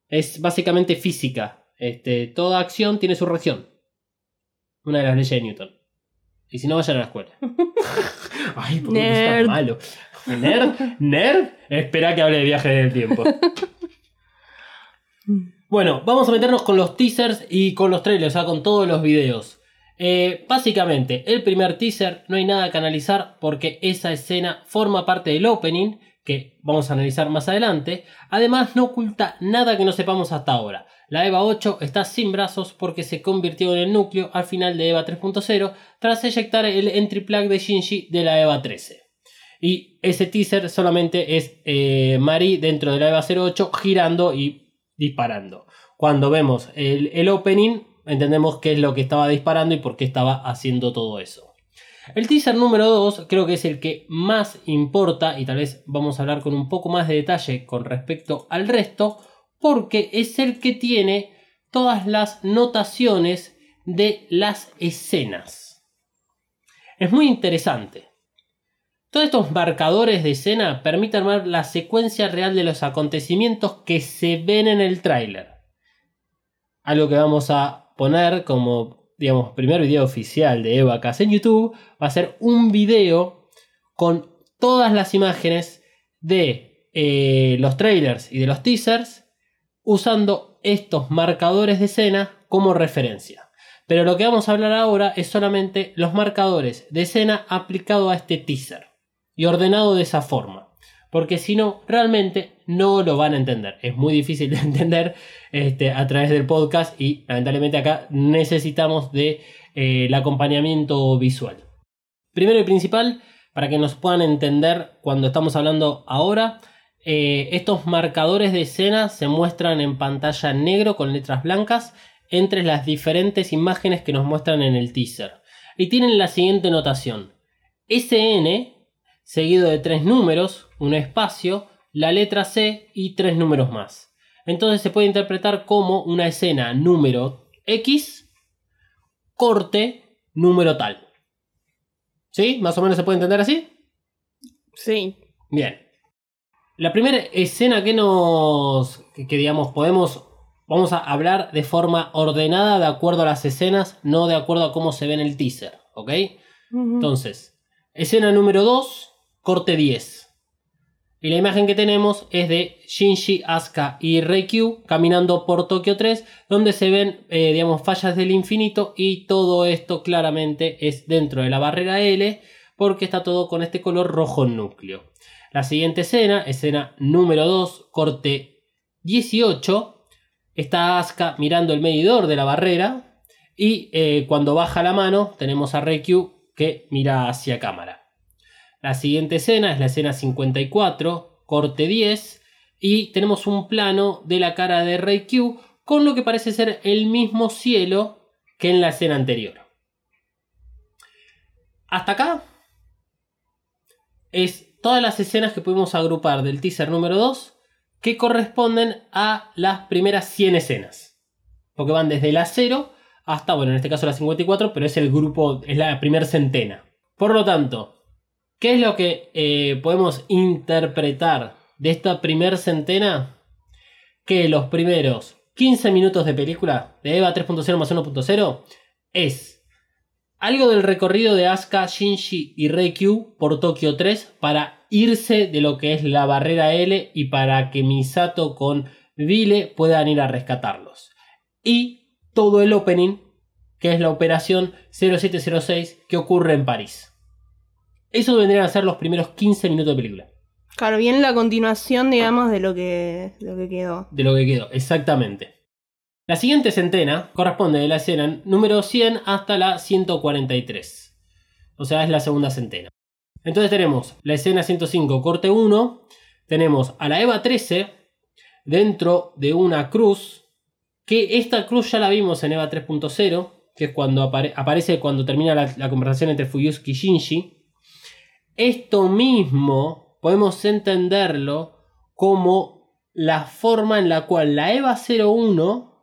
Es básicamente física. Este, toda acción tiene su reacción. Una de las leyes de Newton. Y si no, vayan a la escuela. Ay, ¿por qué está Nerd. malo? ¿Nerd? ¿Nerd? Espera que hable de viaje del tiempo. Bueno, vamos a meternos con los teasers y con los trailers, o sea, con todos los videos. Eh, básicamente, el primer teaser no hay nada que analizar porque esa escena forma parte del opening que vamos a analizar más adelante. Además, no oculta nada que no sepamos hasta ahora. La EVA 8 está sin brazos porque se convirtió en el núcleo al final de EVA 3.0 tras eyectar el entry plug de Shinji de la EVA 13. Y ese teaser solamente es eh, Mari dentro de la EVA 08 girando y disparando. Cuando vemos el, el opening, entendemos qué es lo que estaba disparando y por qué estaba haciendo todo eso. El teaser número 2 creo que es el que más importa y tal vez vamos a hablar con un poco más de detalle con respecto al resto, porque es el que tiene todas las notaciones de las escenas. Es muy interesante. Todos estos marcadores de escena permiten armar la secuencia real de los acontecimientos que se ven en el tráiler. Algo que vamos a poner como, digamos, primer video oficial de Evacas en YouTube va a ser un video con todas las imágenes de eh, los trailers y de los teasers usando estos marcadores de escena como referencia. Pero lo que vamos a hablar ahora es solamente los marcadores de escena aplicado a este teaser y ordenado de esa forma. Porque si no, realmente no lo van a entender. Es muy difícil de entender este, a través del podcast y lamentablemente acá necesitamos de eh, el acompañamiento visual. Primero y principal, para que nos puedan entender cuando estamos hablando ahora, eh, estos marcadores de escena se muestran en pantalla negro con letras blancas entre las diferentes imágenes que nos muestran en el teaser. Y tienen la siguiente notación. SN seguido de tres números, un espacio, la letra C y tres números más. Entonces se puede interpretar como una escena número X, corte, número tal. ¿Sí? ¿Más o menos se puede entender así? Sí. Bien. La primera escena que nos. que, que, digamos, podemos. Vamos a hablar de forma ordenada de acuerdo a las escenas, no de acuerdo a cómo se ve en el teaser. ¿Ok? Entonces, escena número 2, corte 10. Y la imagen que tenemos es de Shinji, Asuka y Reikyu caminando por Tokio 3, donde se ven, eh, digamos, fallas del infinito y todo esto claramente es dentro de la barrera L, porque está todo con este color rojo núcleo. La siguiente escena, escena número 2, corte 18, está Asuka mirando el medidor de la barrera y eh, cuando baja la mano tenemos a Reikyu que mira hacia cámara. La siguiente escena es la escena 54, corte 10, y tenemos un plano de la cara de Reikyu con lo que parece ser el mismo cielo que en la escena anterior. Hasta acá es todas las escenas que pudimos agrupar del teaser número 2 que corresponden a las primeras 100 escenas. Porque van desde la 0 hasta, bueno, en este caso la 54, pero es el grupo, es la primera centena. Por lo tanto, ¿qué es lo que eh, podemos interpretar de esta primer centena? Que los primeros 15 minutos de película de EVA 3.0 más 1.0 es algo del recorrido de Asuka, Shinji y Reikyu por Tokio 3 para irse de lo que es la barrera L y para que Misato con Vile puedan ir a rescatarlos. Y todo el opening, que es la operación 0706 que ocurre en París. Eso vendrían a ser los primeros 15 minutos de película. Claro, bien la continuación, digamos, de lo que, de lo que quedó. De lo que quedó, exactamente. La siguiente centena corresponde de la escena número 100 hasta la 143. O sea, es la segunda centena. Entonces tenemos la escena 105, corte 1. Tenemos a la EVA 13 dentro de una cruz Que esta cruz ya la vimos en EVA 3.0, que es cuando apare- aparece cuando termina la, conversación entre Fuyusuki y Shinji. Esto mismo podemos entenderlo como la forma en la cual la EVA 01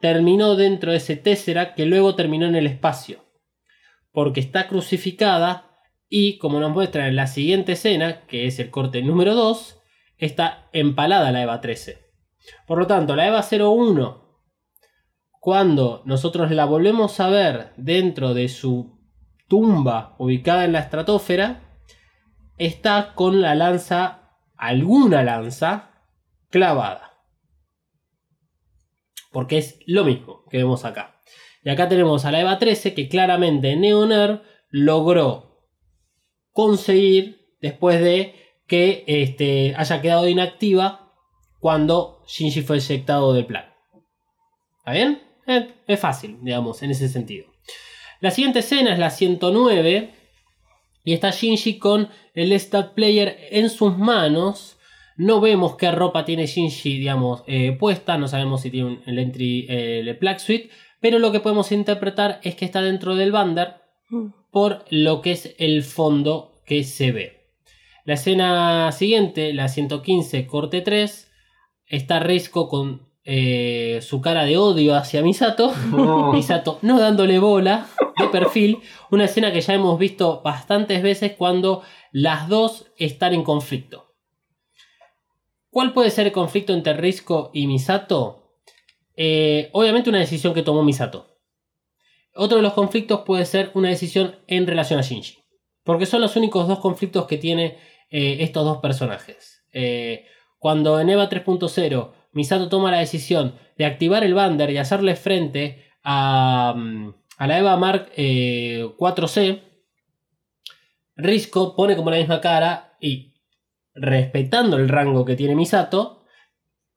terminó dentro de ese Tesseract que luego terminó en el espacio. Porque está crucificada y como nos muestra en la siguiente escena, que es el corte número 2, está empalada la EVA 13. Por lo tanto, la EVA 01, cuando nosotros la volvemos a ver dentro de su tumba ubicada en la estratosfera, está con la lanza, alguna lanza, clavada. Porque es lo mismo que vemos acá. Y acá tenemos a la EVA 13 que claramente Neoner logró conseguir después de que este, haya quedado inactiva cuando Shinji fue eyectado del plan. ¿Está bien? Eh, es fácil, digamos, en ese sentido. La siguiente escena es la 109 y está Shinji con el Stat Player en sus manos. No vemos qué ropa tiene Shinji, digamos, eh, puesta. No sabemos si tiene un- el entry, eh, el Black Suite. Pero lo que podemos interpretar es que está dentro del Bander por lo que es el fondo que se ve. La escena siguiente, la 115, corte 3, está Risco con eh, su cara de odio hacia Misato. No. Misato no dándole bola de perfil. Una escena que ya hemos visto bastantes veces cuando las dos están en conflicto. ¿Cuál puede ser el conflicto entre Risco y Misato? Eh, obviamente una decisión que tomó Misato. Otro de los conflictos puede ser una decisión en relación a Shinji. Porque son los únicos dos conflictos que tiene eh, estos dos personajes. Eh, cuando en EVA 3.0 Misato toma la decisión de activar el Bander y hacerle frente a, mm, a la EVA Mark eh, 4C, Risco pone como la misma cara y respetando el rango que tiene Misato,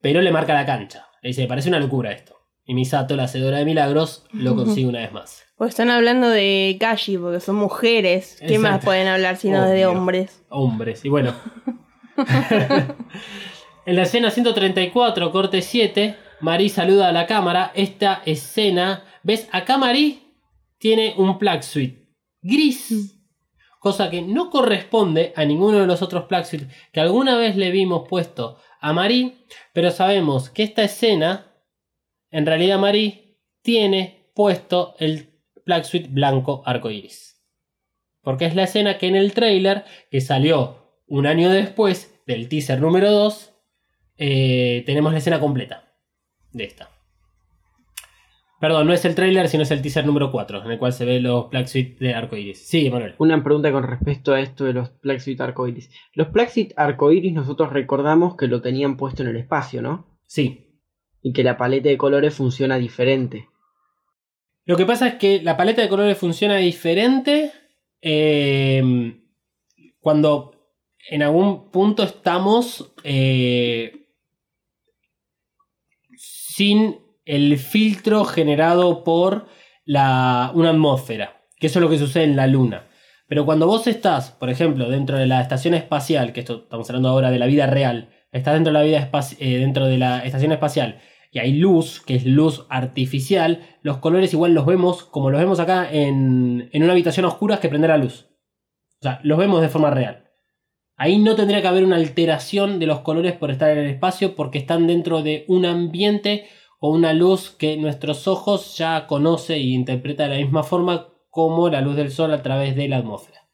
pero le marca la cancha. Le dice, me parece una locura esto. Y Misato, la hacedora de milagros, lo consigue una vez más. Pues están hablando de Gashi, porque son mujeres. ¿Qué más pueden hablar si no de hombres? Hombres, y bueno. en la escena 134, corte 7, Marí saluda a la cámara. Esta escena, ¿ves? Acá Marí tiene un plug suite gris. Cosa que no corresponde a ninguno de los otros suites que alguna vez le vimos puesto a Marí. Pero sabemos que esta escena, en realidad Marí tiene puesto el suite blanco arcoiris. Porque es la escena que en el trailer, que salió un año después del teaser número 2, eh, tenemos la escena completa de esta. Perdón, no es el trailer, sino es el teaser número 4, en el cual se ve los Black Suite de arcoiris. Sí, Manuel. Una pregunta con respecto a esto de los Black Suite Arcoiris. Los Black Suite Arcoiris nosotros recordamos que lo tenían puesto en el espacio, ¿no? Sí. Y que la paleta de colores funciona diferente. Lo que pasa es que la paleta de colores funciona diferente eh, cuando en algún punto estamos eh, sin el filtro generado por la, una atmósfera, que eso es lo que sucede en la Luna. Pero cuando vos estás, por ejemplo, dentro de la estación espacial, que esto estamos hablando ahora de la vida real, estás dentro de la, vida eh, dentro de la estación espacial y hay luz, que es luz artificial, los colores igual los vemos como los vemos acá en, en una habitación oscura que prender la luz. O sea, los vemos de forma real. Ahí no tendría que haber una alteración de los colores por estar en el espacio porque están dentro de un ambiente o una luz que nuestros ojos ya conoce e interpreta de la misma forma como la luz del sol a través de la atmósfera.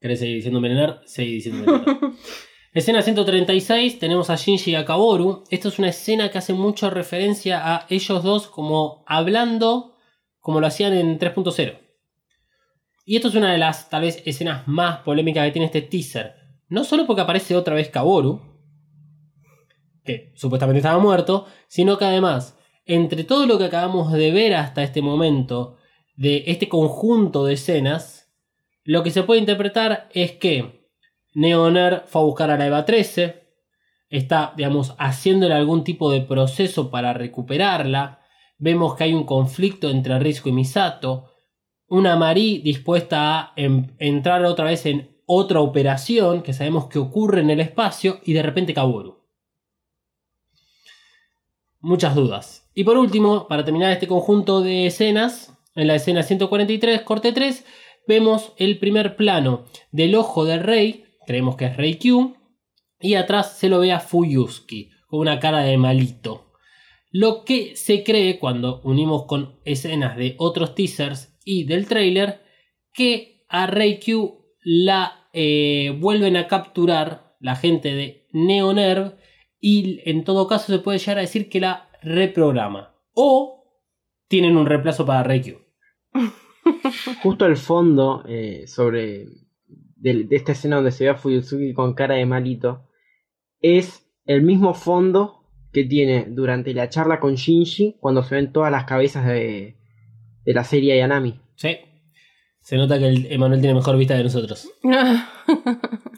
¿Querés seguir diciéndome nerd? Seguí diciéndome nerd. Escena 136, tenemos a Shinji y a Kaworu. Esta es una escena que hace mucha referencia a ellos dos como hablando como lo hacían en 3.0. Y esto es una de las tal vez escenas más polémicas que tiene este teaser. No solo porque aparece otra vez Kaworu, que supuestamente estaba muerto, sino que además, entre todo lo que acabamos de ver hasta este momento, de este conjunto de escenas, lo que se puede interpretar es que Neoner fue a buscar a la EVA 13, está, digamos, haciéndole algún tipo de proceso para recuperarla. Vemos que hay un conflicto entre Risco y Misato. Una Marí dispuesta a em- entrar otra vez en otra operación que sabemos que ocurre en el espacio y de repente Kaworu. Muchas dudas. Y por último, para terminar este conjunto de escenas, en la escena 143, corte 3, vemos el primer plano del ojo del rey, creemos que es Rey y atrás se lo ve a Fuyuski, con una cara de malito. Lo que se cree cuando unimos con escenas de otros teasers y del trailer, que a Rey la eh, vuelven a capturar la gente de Neonerv y en todo caso se puede llegar a decir que la reprograma. O tienen un reemplazo para Rey Q. Justo al fondo, eh, sobre de, de esta escena donde se ve a Fuyutsuki con cara de malito, es el mismo fondo que tiene durante la charla con Shinji cuando se ven todas las cabezas de, de la serie Yanami. Sí. Se nota que el Emanuel tiene mejor vista que nosotros.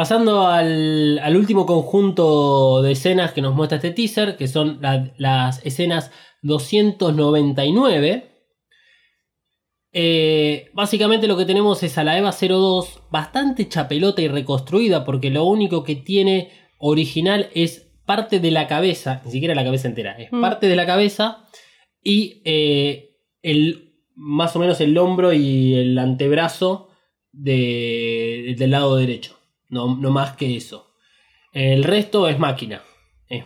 Pasando al, al último conjunto de escenas que nos muestra este teaser, que son la- las escenas 299. Eh, básicamente lo que tenemos es a la EVA 02 bastante chapelota y reconstruida porque lo único que tiene original es parte de la cabeza, ni siquiera la cabeza entera, es Mm. parte de la cabeza y eh, el, más o menos el hombro y el antebrazo de- del lado derecho, no, no más que eso. El resto es máquina, es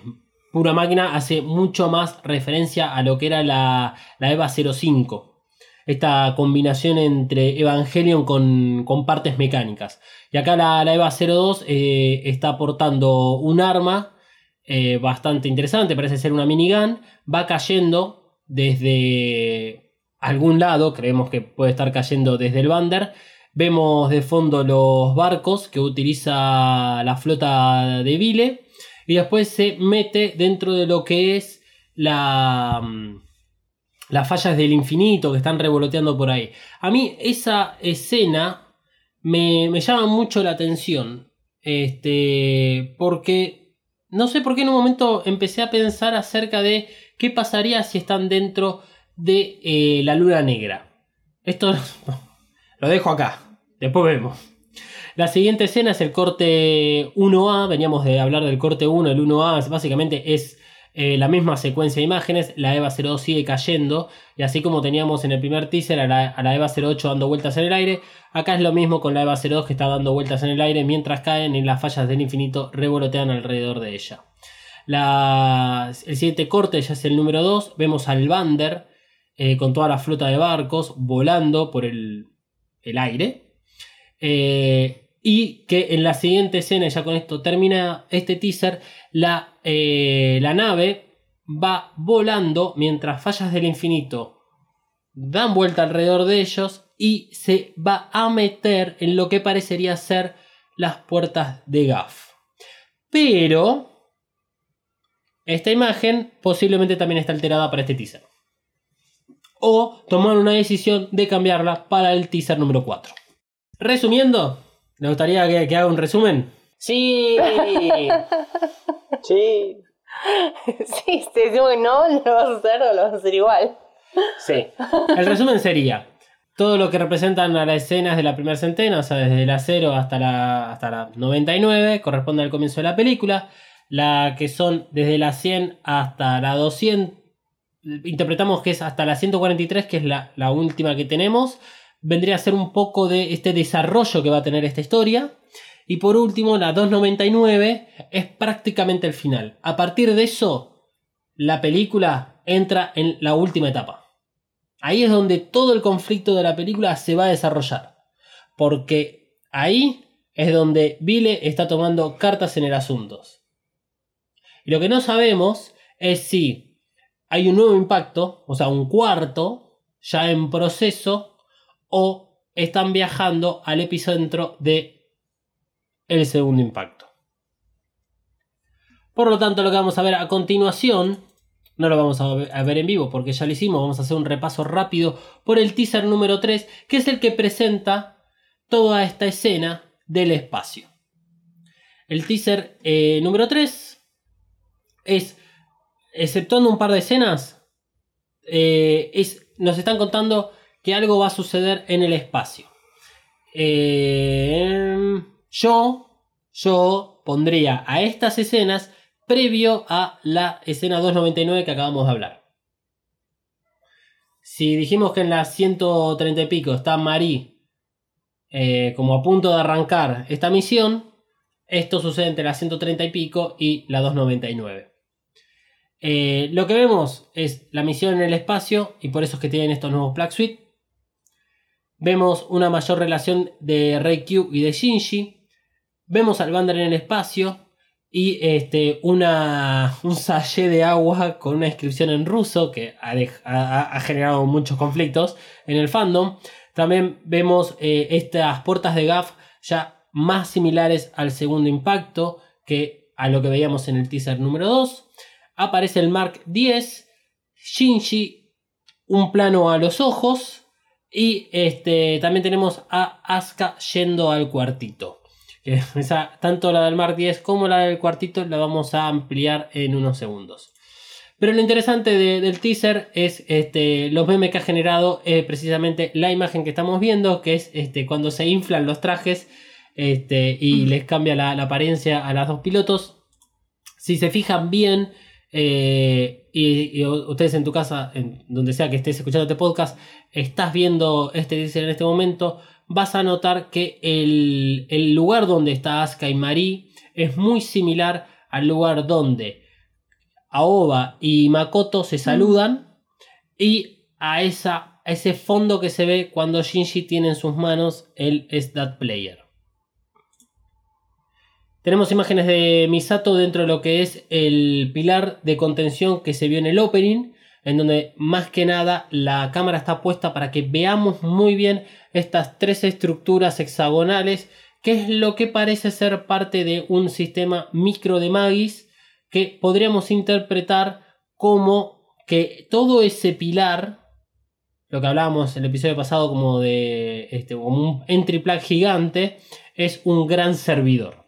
pura máquina, hace mucho más referencia a lo que era la, la EVA 05 esta combinación entre Evangelion con, con partes mecánicas. Y acá la, la EVA 02 eh, está aportando un arma eh, bastante interesante, parece ser una minigun, va cayendo desde algún lado, creemos que puede estar cayendo desde el Bander. Vemos de fondo los barcos que utiliza la flota de Vile y después se mete dentro de lo que es la... mm, las fallas del infinito que están revoloteando por ahí. A mí esa escena me, me llama mucho la atención. Este, porque no sé por qué en un momento empecé a pensar acerca de qué pasaría si están dentro de eh, la luna negra. Esto lo dejo acá. Después vemos. La siguiente escena es el corte 1A. Veníamos de hablar del corte 1. El 1A básicamente es eh, la misma secuencia de imágenes. La EVA 02 sigue cayendo. Y así como teníamos en el primer teaser a la, a la EVA 08 dando vueltas en el aire, acá es lo mismo con la EVA 02 que está dando vueltas en el aire mientras caen y las fallas del infinito revolotean alrededor de ella. La- el siguiente corte ya es el número 2. Vemos al Bander eh, con toda la flota de barcos volando por el, el aire. Eh, y que en la siguiente escena, ya con esto termina este teaser, la, eh, la nave va volando mientras fallas del infinito dan vuelta alrededor de ellos y se va a meter en lo que parecería ser las puertas de Gaff. Pero esta imagen posiblemente también está alterada para este teaser. O tomaron una decisión de cambiarla para el teaser número 4. Resumiendo, ¿le gustaría que, que haga un resumen? Sí. sí. sí, si te decimos que no, lo vas a hacer o lo vas a hacer igual. Sí. El resumen sería todo lo que representan a las escenas de la primera centena, o sea, desde la 0 hasta la, hasta la 99, corresponde al comienzo de la película. La que son desde la 100 hasta la 200, interpretamos que es hasta la 143, que es la, la última que tenemos. Vendría a ser un poco de este desarrollo que va a tener esta historia. Y por último, la 299 es prácticamente el final. A partir de eso, la película entra en la última etapa. Ahí es donde todo el conflicto de la película se va a desarrollar. Porque ahí es donde Vile está tomando cartas en el asunto. Y lo que no sabemos es si hay un nuevo impacto, o sea, un cuarto, ya en proceso, o están viajando al epicentro de el segundo impacto. Por lo tanto, lo que vamos a ver a continuación no lo vamos a ver- en vivo porque ya lo hicimos. Vamos a hacer un repaso rápido por el teaser número 3, que es el que presenta toda esta escena del espacio. El teaser eh, número 3 es, exceptuando un par de escenas, eh, nos están contando que algo va a suceder en el espacio. Eh, yo, yo pondría a estas escenas previo a la escena 299 que acabamos de hablar. Si dijimos que en la 130 y pico está Marie eh, como a punto de arrancar esta misión, esto sucede entre la 130 y pico y la 299. Eh, lo que vemos es la misión en el espacio y por eso es que tienen estos nuevos Black Suite. Vemos una mayor relación de Rei Q y de Shinji. Vemos al Vander en el espacio y este, una, un sachet de agua con una inscripción en ruso que ha generado muchos conflictos en el fandom. También vemos eh, estas puertas de GAF ya más similares al segundo impacto que a lo que veíamos en el teaser número 2. Aparece el Mark 10, Shinji, un plano a los ojos y este, también tenemos a Asuka yendo al cuartito. Esa, tanto la del Mark 10 como la del cuartito la vamos a ampliar en unos segundos. Pero lo interesante de- del teaser es este, los memes que ha generado eh, precisamente la imagen que estamos viendo, que es este, cuando se inflan los trajes este, y les cambia la, la apariencia a las dos pilotos. Si se fijan bien, eh, y, y ustedes en tu casa, en donde sea que estés escuchando este podcast, estás viendo este teaser en este momento, vas a notar que el, el lugar donde está Asuka y Marie es muy similar al lugar donde Aoba y Makoto se saludan y a, esa, a ese fondo que se ve cuando Shinji tiene en sus manos el Es That Player. Tenemos imágenes de Misato dentro de lo que es el pilar de contención que se vio en el opening, en donde más que nada la cámara está puesta para que veamos muy bien estas tres estructuras hexagonales, que es lo que parece ser parte de un sistema micro de Magis que podríamos interpretar como que todo ese pilar, lo que hablábamos en el episodio pasado como de este, como un entry plug gigante, es un gran servidor.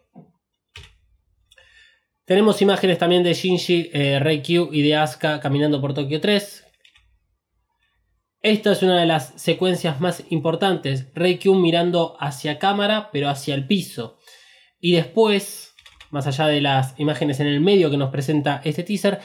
Tenemos imágenes también de Shinji, eh, Reikyu y de Asuka caminando por Tokio 3. Esta es una de las secuencias más importantes. Reikyu mirando hacia cámara, pero hacia el piso. Y después, más allá de las imágenes en el medio que nos presenta este teaser,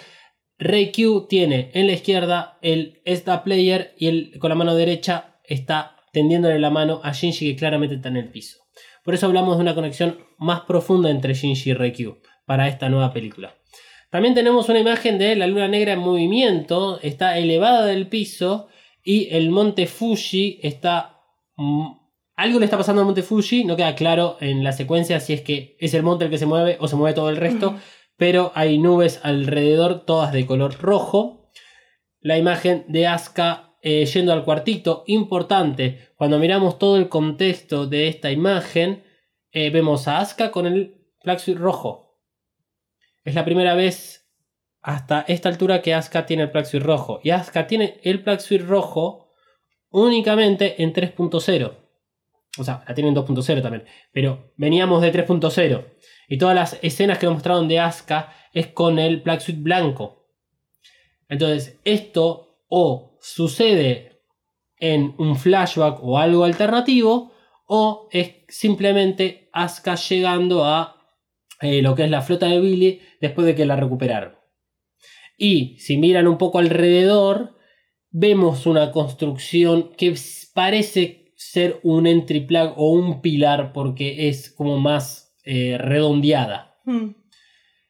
Reikyu tiene en la izquierda el Esta Player y con la mano derecha está tendiéndole la mano a Shinji que claramente está en el piso. Por eso hablamos de una conexión más profunda entre Shinji y Reikyu para esta nueva película. También tenemos una imagen de la luna negra en movimiento, está elevada del piso y el monte Fuji está... mm, algo le está pasando al monte Fuji, no queda claro en la secuencia si es que es el monte el que se mueve o se mueve todo el resto, pero hay nubes alrededor, todas de color rojo. La imagen de Asuka eh, yendo al cuartito, importante, cuando miramos todo el contexto de esta imagen, eh, vemos a Asuka con el Suite rojo. Es la primera vez hasta esta altura que Asuka tiene el Black Suite rojo. Y Asuka tiene el Black Suite rojo únicamente en 3.0. O sea, la tiene en 2.0 también. Pero veníamos de 3.0. Y todas las escenas que nos mostraron de Asuka es con el Black Suite blanco. Entonces, esto o sucede en un flashback o algo alternativo, o es simplemente Asuka llegando a eh, lo que es la flota de Billy después de que la recuperaron. Y si miran un poco alrededor, vemos una construcción que parece ser un entry plug o un pilar porque es como más eh, redondeada. Hmm.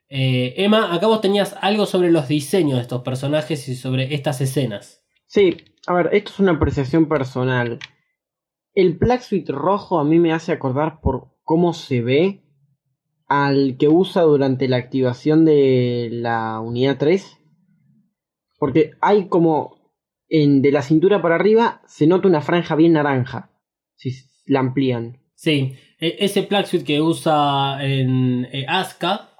Eh, Emma, acá vos tenías algo sobre los diseños de estos personajes y sobre estas escenas. Sí, a ver, esto es una apreciación personal. El Black Suite rojo a mí me hace acordar por cómo se ve al que usa durante la activación de la unidad 3. Porque hay como en, de la cintura para arriba se nota una franja bien naranja. Si la amplían. Sí, e- ese plug que usa en eh, Asuka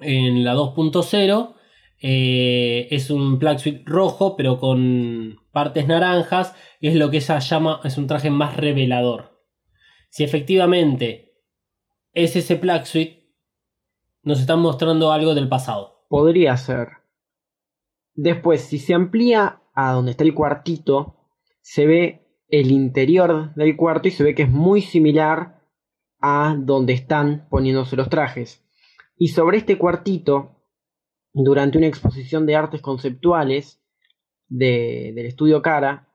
en la 2.0 eh, es un plug rojo pero con partes naranjas es lo que ella llama es un traje más revelador. Si efectivamente es ese plug suite nos están mostrando algo del pasado. Podría ser. Después, si se amplía a donde está el cuartito, se ve el interior del cuarto y se ve que es muy similar a donde están poniéndose los trajes. Y sobre este cuartito durante una exposición de artes conceptuales de- del estudio Cara,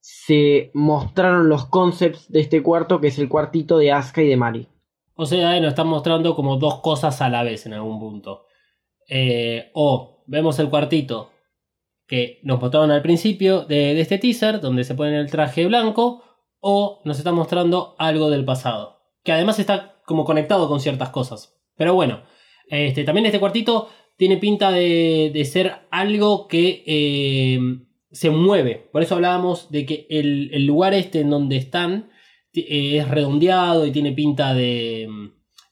se mostraron los concepts de este cuarto, que es el cuartito de Asuka y de Mari. O sea, nos están mostrando como dos cosas a la vez en algún punto. Eh, o vemos el cuartito que nos mostraron al principio de, este teaser, donde se pone el traje blanco, o nos está mostrando algo del pasado. Que además está como conectado con ciertas cosas. Pero bueno, este, también este cuartito tiene pinta de, de ser algo que eh, se mueve. Por eso hablábamos de que el, el lugar este en donde están es redondeado y tiene pinta de,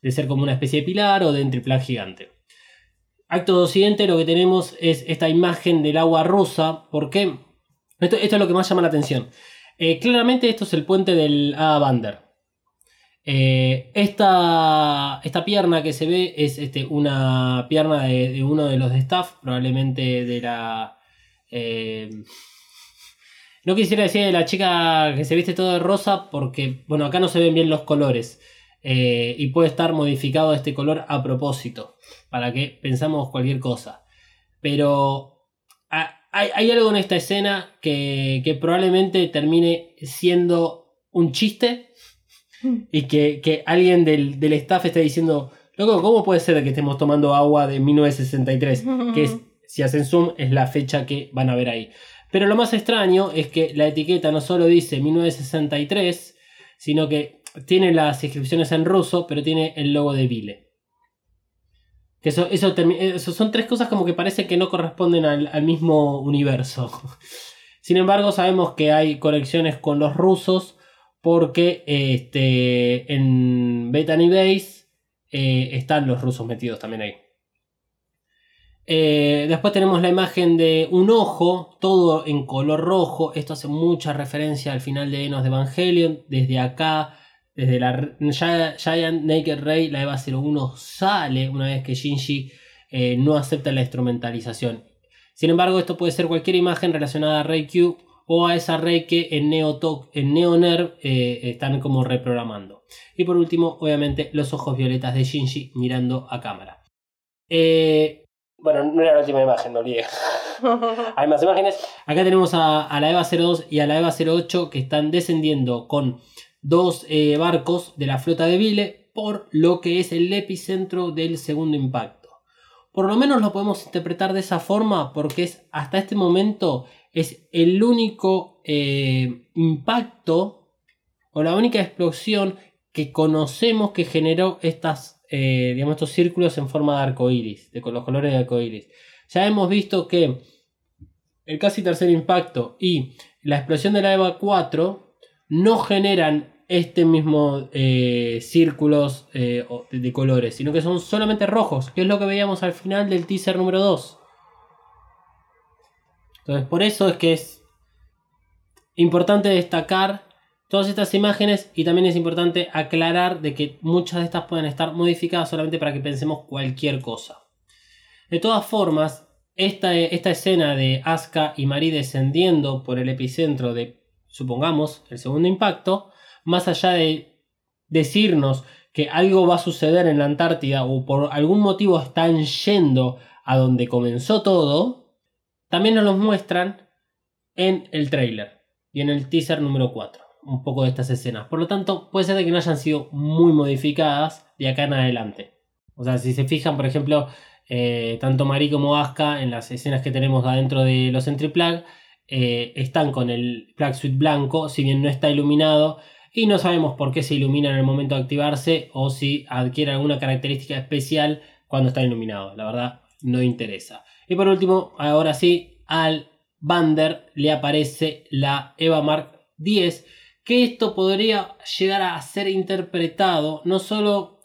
de ser como una especie de pilar o de entriplar gigante. Acto siguiente lo que tenemos es esta imagen del agua rusa. ¿Por qué? Esto, esto es lo que más llama la atención. Eh, claramente esto es el puente del Ada Bander. Eh, esta, esta pierna que se ve es este, una pierna de, uno de los staff, probablemente de la... eh, no quisiera decir de la chica que se viste todo de rosa porque, bueno, acá no se ven bien los colores. eh, y puede estar modificado este color a propósito, para que pensamos cualquier cosa. Pero ha- hay, algo en esta escena que, que probablemente termine siendo un chiste y que, que alguien del, del staff esté diciendo, loco, ¿cómo puede ser que estemos tomando agua de 1963? Que es, si hacen zoom, es la fecha que van a ver ahí. Pero lo más extraño es que la etiqueta no solo dice 1963, sino que tiene las inscripciones en ruso, pero tiene el logo de Vile. Que eso, son tres cosas como que parece que no corresponden al, mismo universo. Sin embargo, sabemos que hay conexiones con los rusos porque este, en Bethany Base eh, están los rusos metidos también ahí. Eh, después tenemos la imagen de un ojo, todo en color rojo. Esto hace mucha referencia al final de Enos de Evangelion. Desde acá, desde la Giant Naked Ray, la EVA 01 sale una vez que Shinji eh, no acepta la instrumentalización. Sin embargo, esto puede ser cualquier imagen relacionada a Q o a esa Ray que en Neo, en Neo Nerve eh, están como reprogramando. Y por último, obviamente, los ojos violetas de Shinji mirando a cámara. Bueno, no era la última imagen, no olvidé. Hay más imágenes. Acá tenemos a, a la EVA 02 y a la EVA 08 que están descendiendo con dos eh, barcos de la flota de Vile por lo que es el epicentro del segundo impacto. Por lo menos lo podemos interpretar de esa forma porque es hasta este momento es el único eh, impacto o la única explosión que conocemos que generó estas, eh, digamos, estos círculos en forma de arco iris, de con los colores de arco iris. Ya hemos visto que el casi tercer impacto y la explosión de la EVA 4 no generan este mismo eh, círculos eh, de colores, sino que son solamente rojos, que es lo que veíamos al final del teaser número 2. Entonces, por eso es que es importante destacar todas estas imágenes y también es importante aclarar de que muchas de estas pueden estar modificadas solamente para que pensemos cualquier cosa. De todas formas, esta, esta escena de Asuka y Mari descendiendo por el epicentro de, supongamos, el segundo impacto, más allá de decirnos que algo va a suceder en la Antártida o por algún motivo están yendo a donde comenzó todo, también nos los muestran en el trailer y en el teaser número 4. Un poco de estas escenas. Por lo tanto, puede ser de que no hayan sido muy modificadas de acá en adelante. O sea, si se fijan, por ejemplo, eh, tanto Mari como Asuka en las escenas que tenemos adentro de los entry plug eh, están con el plug suite blanco, si bien no está iluminado. Y no sabemos por qué se ilumina en el momento de activarse o si adquiere alguna característica especial cuando está iluminado. La verdad, no interesa. Y por último, ahora sí, al Bander le aparece la Eva Mark 10. Que esto podría llegar a ser interpretado no solo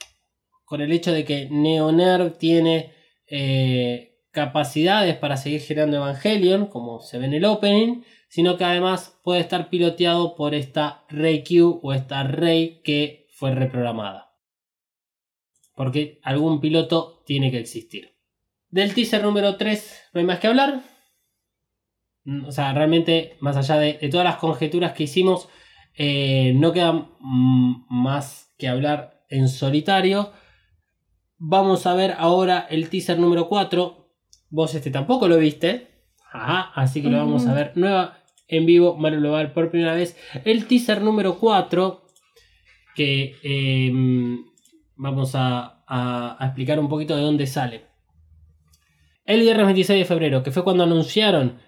con el hecho de que Neonerv tiene eh, capacidades para seguir generando Evangelion, como se ve en el opening, sino que además puede estar piloteado por esta Rey Q o esta Rey que fue reprogramada. Porque algún piloto tiene que existir. Del teaser número 3 no hay más que hablar. Mm, O sea, realmente, más allá de todas las conjeturas que hicimos, eh, no queda más que hablar en solitario. vamos a ver ahora el teaser número 4. Vos este tampoco lo viste. Ajá, así que lo vamos a ver nueva en vivo. Mario lo va a ver por primera vez. El teaser número 4. Que eh, vamos a, a- a explicar un poquito de dónde sale. El viernes 26 de febrero, que fue cuando anunciaron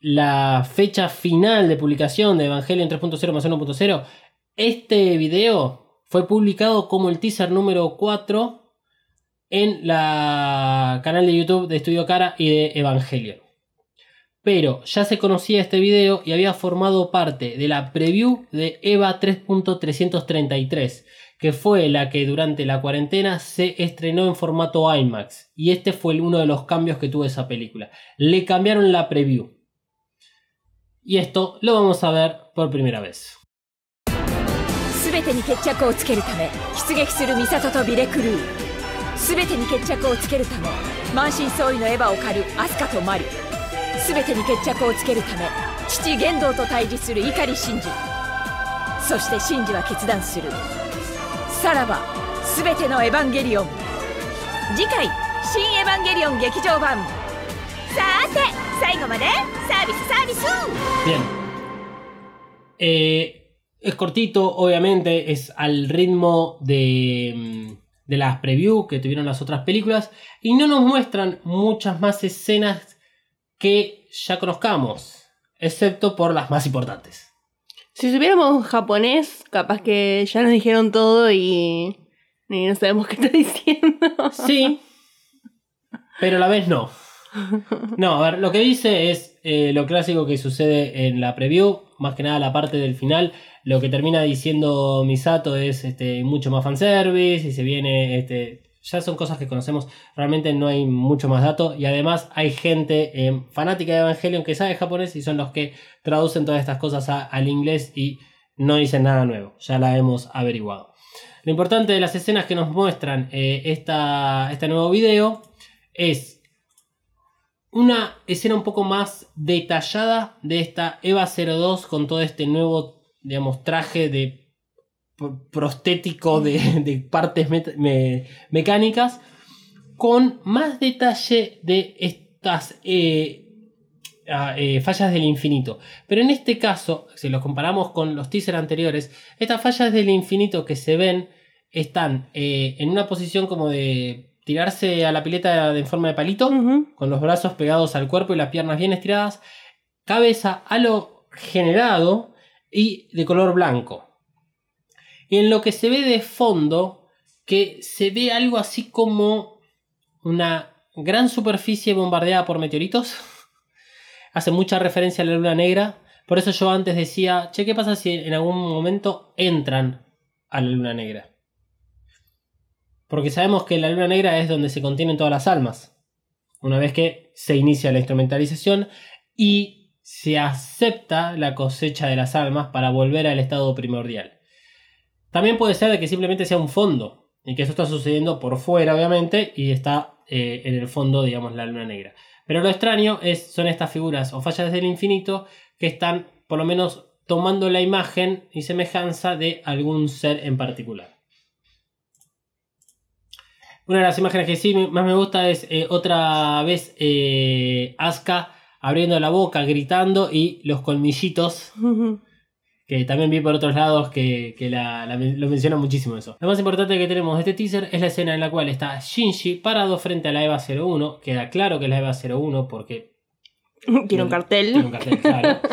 la fecha final de publicación de Evangelion 3.0 más 1.0, este video fue publicado como el teaser número 4 en la canal de YouTube de Estudio Cara y de Evangelion. Pero ya se conocía este video y había formado parte de la preview de EVA 3.333, que fue la que durante la cuarentena se estrenó en formato IMAX. Y este fue uno de los cambios que tuvo esa película. Le cambiaron la preview. Y esto lo vamos a ver por primera vez. 全てに決着をつけるため出撃するミサトとビレクルー。全てに決着をつけるため満身創痍のエヴァを狩るアスカとマリ。全てに決着をつけるため父玄道と対峙する碇シンジ。そしてシンジは決断する。さらば全てのエヴァンゲリオン。次回「新エヴァンゲリオン劇場版」さービスサービス Bien. Eh, es cortito, obviamente, es al ritmo de, mm, de las previews que tuvieron las otras películas y no nos muestran muchas más escenas que ya conozcamos, excepto por las más importantes. Si supiéramos japonés, capaz que ya nos dijeron todo y, y no sabemos qué está diciendo. Sí, pero a la vez no. No, a ver, lo que dice es eh, lo clásico que sucede en la preview, más que nada la parte del final. Lo que termina diciendo Misato es este, mucho más fanservice y se viene. Este, ya son cosas que conocemos, realmente no hay mucho más dato. Y además hay gente eh, fanática de Evangelion que sabe japonés y son los que traducen todas estas cosas al inglés y no dicen nada nuevo. Ya la hemos averiguado. Lo importante de las escenas que nos muestran eh, esta, este nuevo video es una escena un poco más detallada de esta EVA 02 con todo este nuevo, digamos, traje de pr- prostético de, partes mecánicas con más detalle de estas eh, ah, eh, fallas del infinito. Pero en este caso, si los comparamos con los teasers anteriores, estas fallas del infinito que se ven están eh, en una posición como de tirarse a la pileta en forma de palito con los brazos pegados al cuerpo y las piernas bien estiradas, cabeza a lo generado y de color blanco. Y en lo que se ve de fondo, que se ve algo así como una gran superficie bombardeada por meteoritos. Hace mucha referencia a la luna negra. Por eso yo antes decía, che, ¿qué pasa si en algún momento entran a la luna negra? Porque sabemos que la luna negra es donde se contienen todas las almas. Una vez que se inicia la instrumentalización y se acepta la cosecha de las almas para volver al estado primordial. También puede ser de que simplemente sea un fondo y que eso está sucediendo por fuera, obviamente, y está eh, en el fondo, digamos, la luna negra. Pero lo extraño es, son estas figuras o fallas del infinito que están, por lo menos, tomando la imagen y semejanza de algún ser en particular. Una de las imágenes que sí más me gusta es eh, otra vez eh, Asuka abriendo la boca, gritando y los colmillitos, que también vi por otros lados que, que la- la- lo mencionan muchísimo eso. Lo más importante que tenemos de este teaser es la escena en la cual está Shinji parado frente a la EVA 01. Queda claro que es la EVA 01 porque Quiero un cartel. tiene un cartel claro.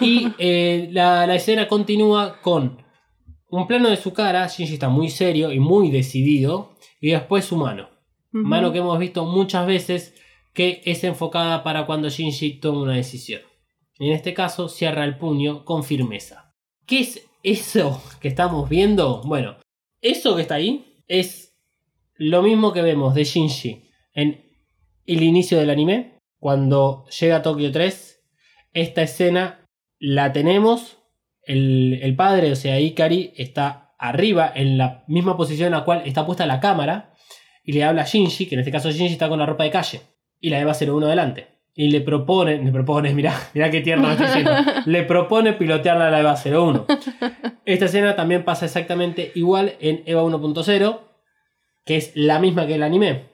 Y eh, la, la escena continúa con un plano de su cara. Shinji está muy serio y muy decidido. Y después su mano. Mano que hemos visto muchas veces que es enfocada para cuando Shinji toma una decisión. En este caso cierra el puño con firmeza. ¿Qué es eso que estamos viendo? Bueno, eso que está ahí es lo mismo que vemos de Shinji en el inicio del anime. Cuando llega a Tokio 3, esta escena la tenemos. El, el padre, o sea, Ikari, está arriba en la misma posición en la cual está puesta la cámara. Y le habla a Shinji, que en este caso Shinji está con la ropa de calle. Y la Eva 01 delante. Y le propone, le propone, mirá, mirá qué tierno estoy diciendo. Le propone pilotearla a la Eva 01. Esta escena también pasa exactamente igual en Eva 1.0. que es la misma que el anime.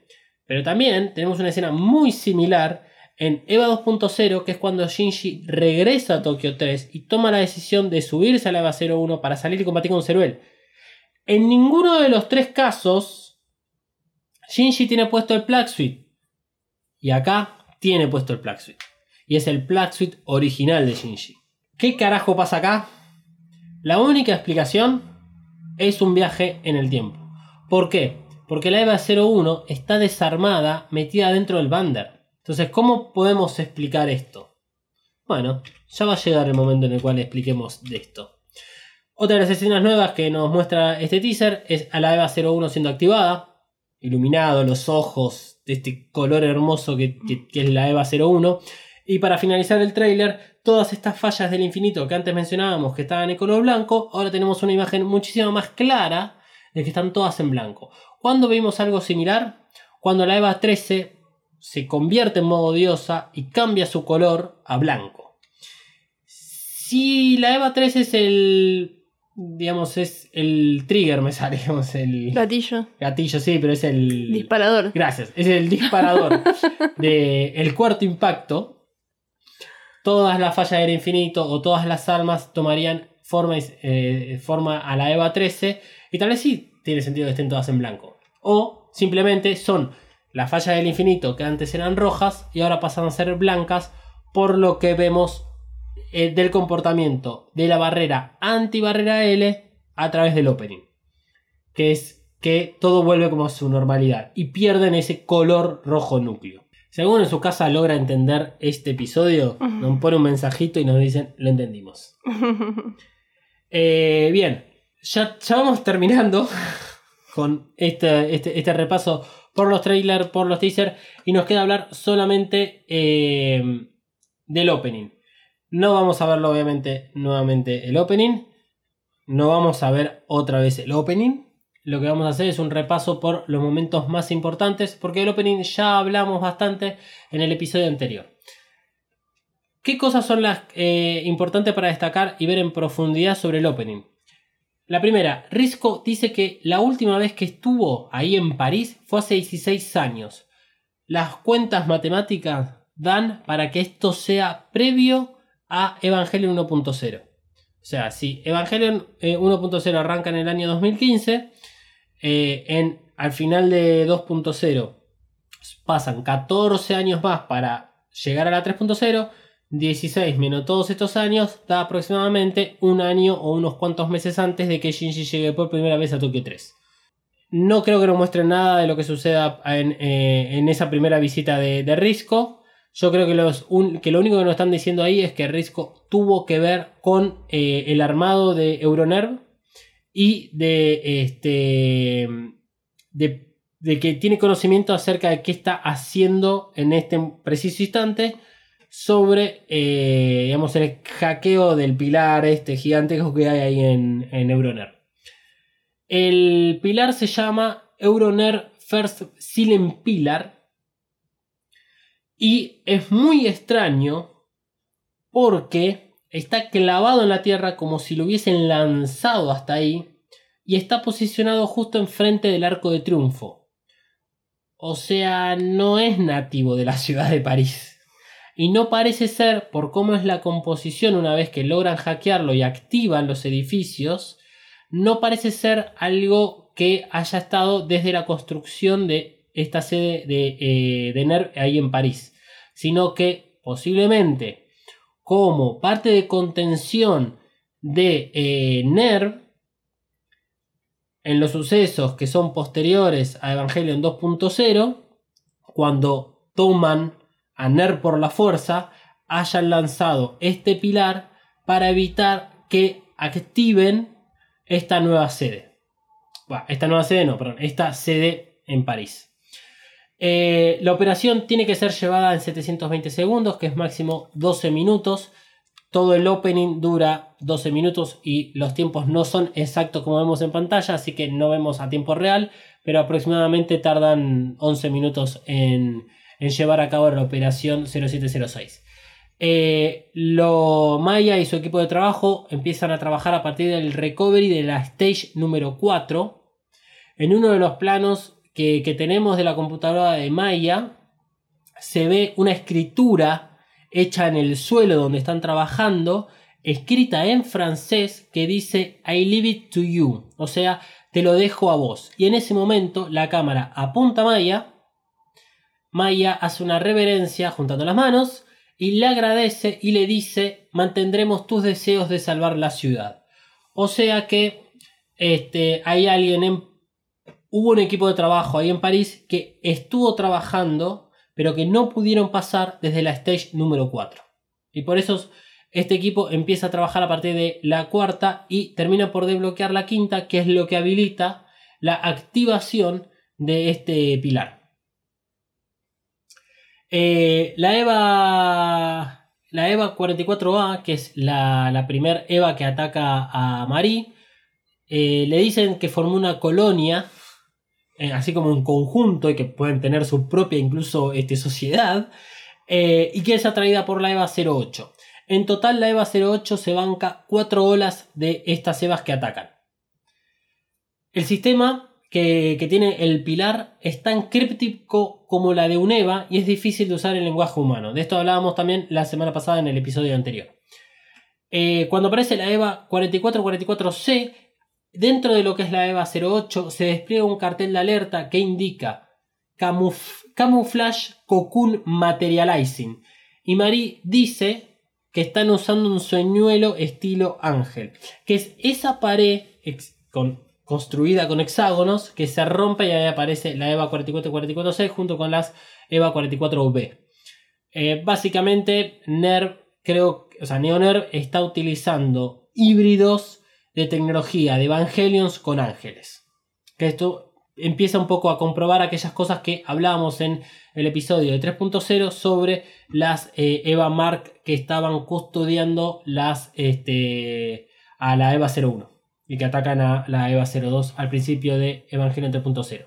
Pero también tenemos una escena muy similar en EVA 2.0, que es cuando Shinji regresa a Tokio 3 y toma la decisión de subirse a la EVA 01 para salir y combatir con Ceruel. En ninguno de los tres casos, Shinji tiene puesto el Plug. Y acá tiene puesto el Plug Suite. Y es el Plug Suite original de Shinji. ¿Qué carajo pasa acá? La única explicación es un viaje en el tiempo. ¿Por qué? Porque la EVA 01 está desarmada, metida dentro del Bander. Entonces, ¿cómo podemos explicar esto? Bueno, ya va a llegar el momento en el cual expliquemos de esto. Otra de las escenas nuevas que nos muestra este teaser es a la EVA 01 siendo activada, iluminado, los ojos de este color hermoso que, es la EVA 01. Y para finalizar el tráiler, todas estas fallas del infinito que antes mencionábamos que estaban en color blanco, ahora tenemos una imagen muchísimo más clara de que están todas en blanco. ¿Cuándo vimos algo similar? Cuando la EVA 13 se convierte en modo diosa y cambia su color a blanco. Si la EVA 13 es el. Digamos, es el trigger, me sale, digamos, el Gatillo. gatillo, sí, pero es el. Disparador. Gracias. Es el disparador del cuarto impacto. Todas las fallas del infinito o todas las almas tomarían forma, eh, forma a la EVA 13. Y tal vez sí tiene sentido que estén todas en blanco. O simplemente son las fallas del infinito que antes eran rojas y ahora pasan a ser blancas. Por lo que vemos eh, del comportamiento de la barrera anti-barrera L a través del opening. Que es que todo vuelve como a su normalidad y pierden ese color rojo núcleo. Si alguno en su casa logra entender este episodio, nos pone un mensajito y nos dicen, lo entendimos. Eh, bien, ya, ya vamos terminando con este, este, este repaso por los trailers, por los teasers, y nos queda hablar solamente eh, del opening. No vamos a verlo, obviamente, nuevamente el opening. No vamos a ver otra vez el opening. Lo que vamos a hacer es un repaso por los momentos más importantes, porque el opening ya hablamos bastante en el episodio anterior. ¿Qué cosas son las eh, importantes para destacar y ver en profundidad sobre el opening? La primera, Risco dice que la última vez que estuvo ahí en París fue hace 16 años. Las cuentas matemáticas dan para que esto sea previo a Evangelion 1.0. O sea, si Evangelion eh, 1.0 arranca en el año 2015, eh, en, al final de 2.0 pasan 14 años más para llegar a la 3.0. 16 menos todos estos años da aproximadamente un año o unos cuantos meses antes de que Shinji llegue por primera vez a Tokio 3. No creo que nos muestren nada de lo que suceda en, eh, en esa primera visita de Risco. Yo creo que, los que lo único que nos están diciendo ahí es que Risco tuvo que ver con eh, el armado de Euronerv y de este de que tiene conocimiento acerca de qué está haciendo en este preciso instante sobre eh, digamos el hackeo del pilar este gigantesco que hay ahí en, en Euroner. El pilar se llama Euroner First Silent Pillar y es muy extraño porque está clavado en la tierra como si lo hubiesen lanzado hasta ahí y está posicionado justo enfrente del Arco de Triunfo. O sea, no es nativo de la ciudad de París. Y no parece ser, por cómo es la composición una vez que logran hackearlo y activan los edificios, no parece ser algo que haya estado desde la construcción de esta sede de, eh, NERV ahí en París, sino que posiblemente como parte de contención de eh, NERV en los sucesos que son posteriores a Evangelion 2.0, cuando toman a NERV por la fuerza, hayan lanzado este pilar para evitar que activen esta nueva sede. Esta nueva sede no, perdón, esta sede en París. Eh, la operación tiene que ser llevada en 720 segundos, que es máximo 12 minutos. Todo el opening dura 12 minutos y los tiempos no son exactos como vemos en pantalla, así que no vemos a tiempo real, pero aproximadamente tardan 11 minutos en, llevar a cabo la operación 0706. Eh, lo Maya y su equipo de trabajo empiezan a trabajar a partir del recovery de la stage número 4 en uno de los planos que, tenemos de la computadora de Maya, se ve una escritura hecha en el suelo donde están trabajando, escrita en francés que dice I leave it to you, o sea, te lo dejo a vos. Y en ese momento la cámara apunta a Maya, Maya hace una reverencia juntando las manos y le agradece y le dice mantendremos tus deseos de salvar la ciudad. O sea que este, hay alguien en... Hubo un equipo de trabajo ahí en París que estuvo trabajando pero que no pudieron pasar desde la stage número 4. Y por eso este equipo empieza a trabajar a partir de la cuarta y termina por desbloquear la quinta, que es lo que habilita la activación de este pilar. Eh, la EVA, la EVA 44A, que es la, la primer EVA que ataca a Marie, eh, le dicen que formó una colonia eh, así como un conjunto y que pueden tener su propia incluso este, sociedad, eh, y que es atraída por la EVA 08. En total la EVA 08 se banca cuatro olas de estas EVAs que atacan. El sistema que, que, tiene el pilar es tan críptico como la de un EVA y es difícil de usar en lenguaje humano. De esto hablábamos también la semana pasada en el episodio anterior. Eh, cuando aparece la EVA 4444C, Dentro de lo que es la EVA 08 se despliega un cartel de alerta que indica Camouflage Cocoon Materializing. Y Marie dice que están usando un sueñuelo estilo ángel, que es esa pared construida con hexágonos que se rompe y ahí aparece la EVA 4444C junto con las EVA 44V. Eh, básicamente, NERV, creo, o sea, NeoNERV está utilizando híbridos de tecnología de Evangelions con ángeles. Que esto empieza un poco a comprobar aquellas cosas que hablábamos en el episodio de 3.0 sobre las eh, Eva Mark que estaban custodiando las, este, a la Eva 01 y que atacan a la Eva 02 al principio de Evangelion 3.0.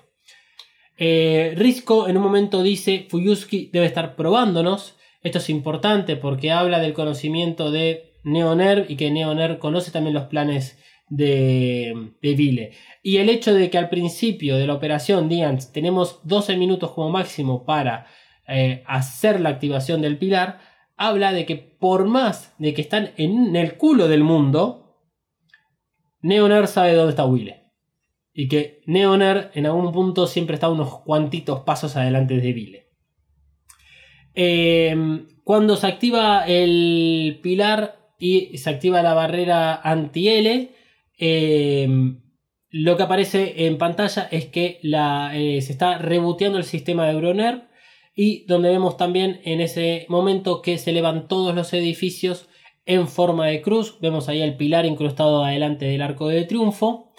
Eh, Risco en un momento dice Fuyuski debe estar probándonos. Esto es importante porque habla del conocimiento de Neoner y que Neoner conoce también los planes de, de Vile. Y el hecho de que al principio de la operación digan tenemos 12 minutos como máximo para eh, hacer la activación del pilar, habla de que por más de que están en el culo del mundo, Neoner sabe dónde está Wille. Y que Neoner en algún punto siempre está unos cuantitos pasos adelante de Vile. Eh, cuando se activa el pilar y se activa la barrera anti-L. Em, lo que aparece en pantalla es que la, eh, se está reboteando el sistema de Broner y donde vemos también en ese momento que se elevan todos los edificios en forma de cruz. Vemos ahí el pilar incrustado adelante del arco de triunfo.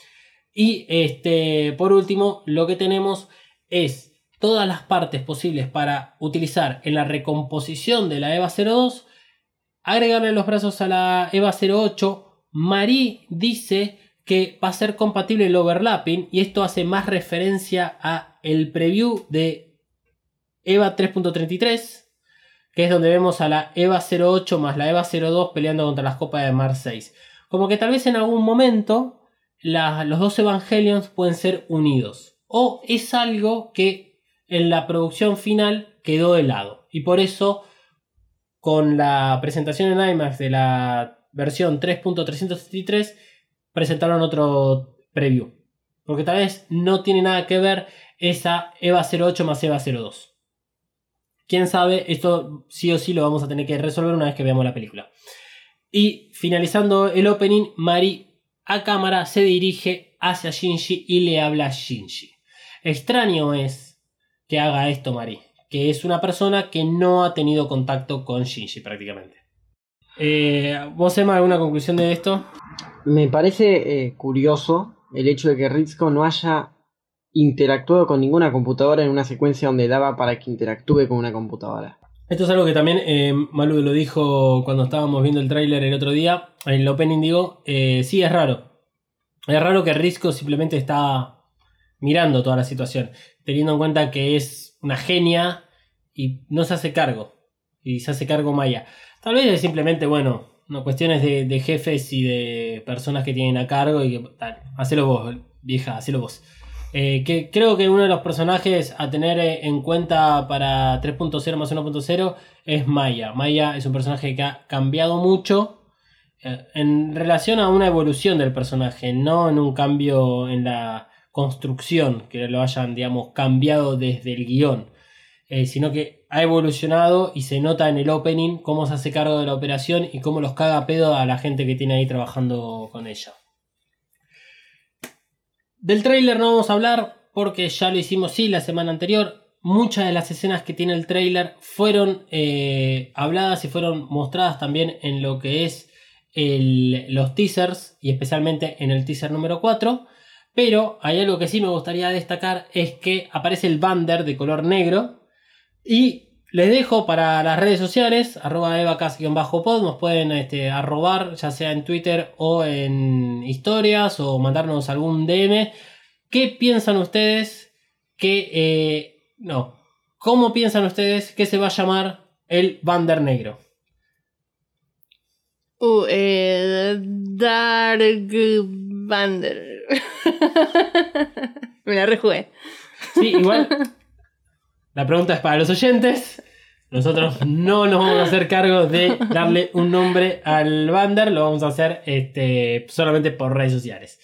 Y este, por último, lo que tenemos es todas las partes posibles para utilizar en la recomposición de la EVA 02 agregarle los brazos a la EVA 08. Marie dice que va a ser compatible el overlapping y esto hace más referencia a el preview de EVA 3.33 que es donde vemos a la EVA 08 más la EVA 02 peleando contra las copas de Mar 6. Como que tal vez en algún momento los dos Evangelions pueden ser unidos. O es algo que en la producción final quedó de lado. Y por eso con la presentación en IMAX de la versión 3.363 presentaron otro preview. Porque tal vez no tiene nada que ver esa EVA 08 más EVA 02. Quién sabe, esto sí o sí lo vamos a tener que resolver una vez que veamos la película. Y finalizando el opening, Mari a cámara se dirige hacia Shinji y le habla a Shinji. Extraño es que haga esto Mari que es una persona que no ha tenido contacto con Shinji prácticamente. Eh, ¿Vos, Emma, alguna conclusión de esto? Me parece eh, curioso el hecho de que Rizko no haya interactuado con ninguna computadora en una secuencia donde daba para que interactúe con una computadora. Esto es algo que también eh, Malu lo dijo cuando estábamos viendo el tráiler el otro día, en el opening digo, eh, sí es raro. Es raro que Rizko simplemente está mirando toda la situación, teniendo en cuenta que es una genia y no se hace cargo. Y se hace cargo Maya. Tal vez es simplemente, bueno, no, cuestiones de, jefes y de personas que tienen a cargo y que, hacelo vos, vieja, hacelo vos. Eh, que creo que uno de los personajes a tener eh, en cuenta para 3.0 más 1.0 es Maya. Maya es un personaje que ha cambiado mucho eh, en relación a una evolución del personaje, no en un cambio en la construcción, que lo hayan, digamos, cambiado desde el guion, eh, sino que ha evolucionado y se nota en el opening cómo se hace cargo de la operación y cómo los caga pedo a la gente que tiene ahí trabajando con ella. Del tráiler no vamos a hablar porque ya lo hicimos sí la semana anterior. Muchas de las escenas que tiene el tráiler fueron eh, habladas y fueron mostradas también en lo que es el- los teasers y especialmente en el teaser número 4. Pero hay algo que sí me gustaría destacar es que aparece el banner de color negro y les dejo para las redes sociales, arroba evacas-pod, nos pueden este, arrobar, ya sea en Twitter o en historias, o mandarnos algún DM. ¿Qué piensan ustedes que... eh, no, ¿cómo piensan ustedes que se va a llamar el Bander Negro? Uh, eh, Dark Bander. Me la rejugué. Sí, igual. La pregunta es para los oyentes. Nosotros no nos vamos a hacer cargo de darle un nombre al Bander, lo vamos a hacer este, solamente por redes sociales.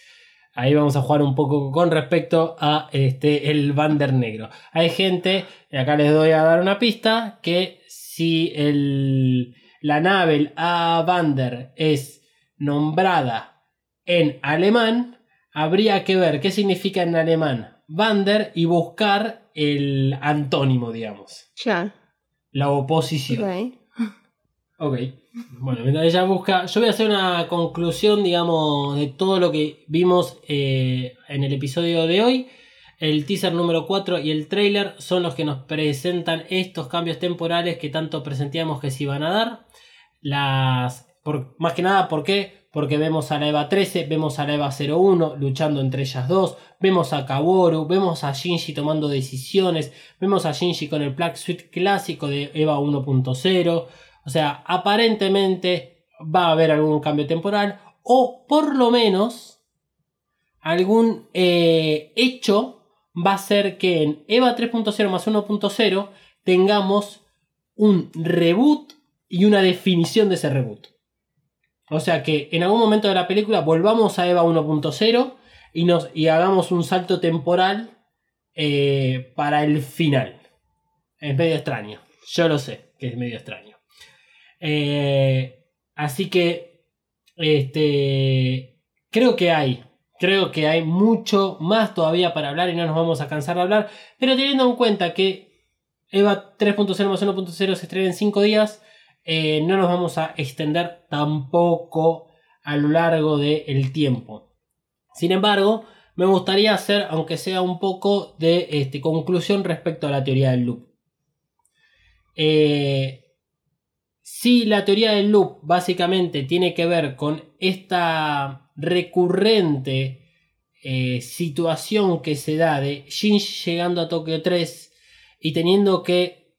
Ahí vamos a jugar un poco con respecto a este, el Bander negro. Hay gente, acá les doy a dar una pista, que si el, la nave, el A-Bander, es nombrada en alemán, habría que ver qué significa en alemán Bander y buscar el antónimo, digamos. Ya. La oposición. Ok. Ok. Bueno, mientras ella busca, yo voy a hacer una conclusión, digamos, de todo lo que vimos eh, en el episodio de hoy. El teaser número 4 y el trailer son los que nos presentan estos cambios temporales que tanto presentíamos que se iban a dar. Las, por, más que nada, ¿por qué? Porque vemos a la EVA 13, vemos a la EVA 01 luchando entre ellas dos, vemos a Kaworu, vemos a Shinji tomando decisiones, vemos a Shinji con el Black Suite clásico de EVA 1.0. O sea, aparentemente va a haber algún cambio temporal o por lo menos algún eh, hecho va a ser que en EVA 3.0 más 1.0 tengamos un reboot y una definición de ese reboot. O sea que en algún momento de la película volvamos a EVA 1.0 y, y hagamos un salto temporal eh, para el final. Es medio extraño. Yo lo sé que es medio extraño. Eh, así que este, creo que hay. Creo que hay mucho más todavía para hablar y no nos vamos a cansar de hablar. Pero teniendo en cuenta que EVA 3.0 más 1.0 se estrena en 5 días, eh, no nos vamos a extender tampoco a lo largo del tiempo. Sin embargo, me gustaría hacer, aunque sea un poco de este, conclusión respecto a la teoría del loop. Eh, si la teoría del loop básicamente tiene que ver con esta recurrente eh, situación que se da de Shinji llegando a Tokio 3 y teniendo que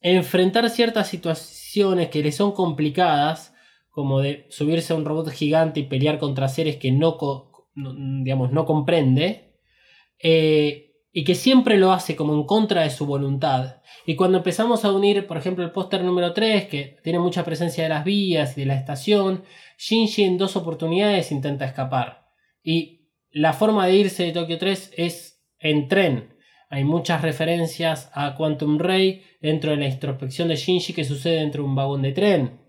enfrentar ciertas situaciones que le son complicadas, como de subirse a un robot gigante y pelear contra seres que no- digamos, no comprende, eh, y que siempre lo hace como en contra de su voluntad. Y cuando empezamos a unir, por ejemplo, el póster número 3, que tiene mucha presencia de las vías y de la estación, Shinji en dos oportunidades intenta escapar. Y la forma de irse de Tokio 3 es en tren. Hay muchas referencias a Quantum Ray dentro de la introspección de Shinji que sucede dentro de un vagón de tren.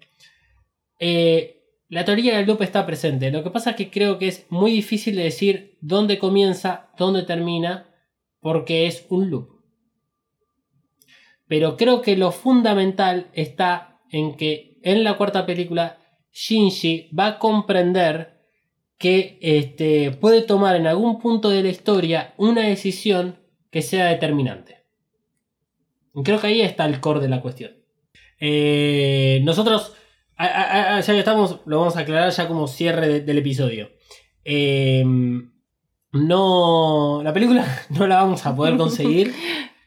Eh, la teoría del loop está presente. Lo que pasa es que creo que es muy difícil de decir dónde comienza, dónde termina, porque es un loop. Pero creo que lo fundamental está en que en la cuarta película Shinji va a comprender que este, puede tomar en algún punto de la historia una decisión que sea determinante. Creo que ahí está el core de la cuestión. Eh, nosotros, a- ya estamos, lo vamos a aclarar ya como cierre de- del episodio. Eh, no, la película no la vamos a poder conseguir.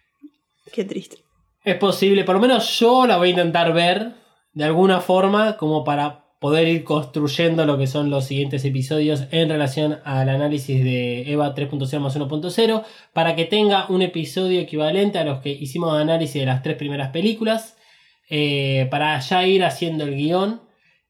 Qué triste. Es posible, por lo menos yo la voy a intentar ver de alguna forma como para poder ir construyendo lo que son los siguientes episodios en relación al análisis de EVA 3.0 más 1.0 para que tenga un episodio equivalente a los que hicimos de análisis de las tres primeras películas eh, para ya ir haciendo el guion.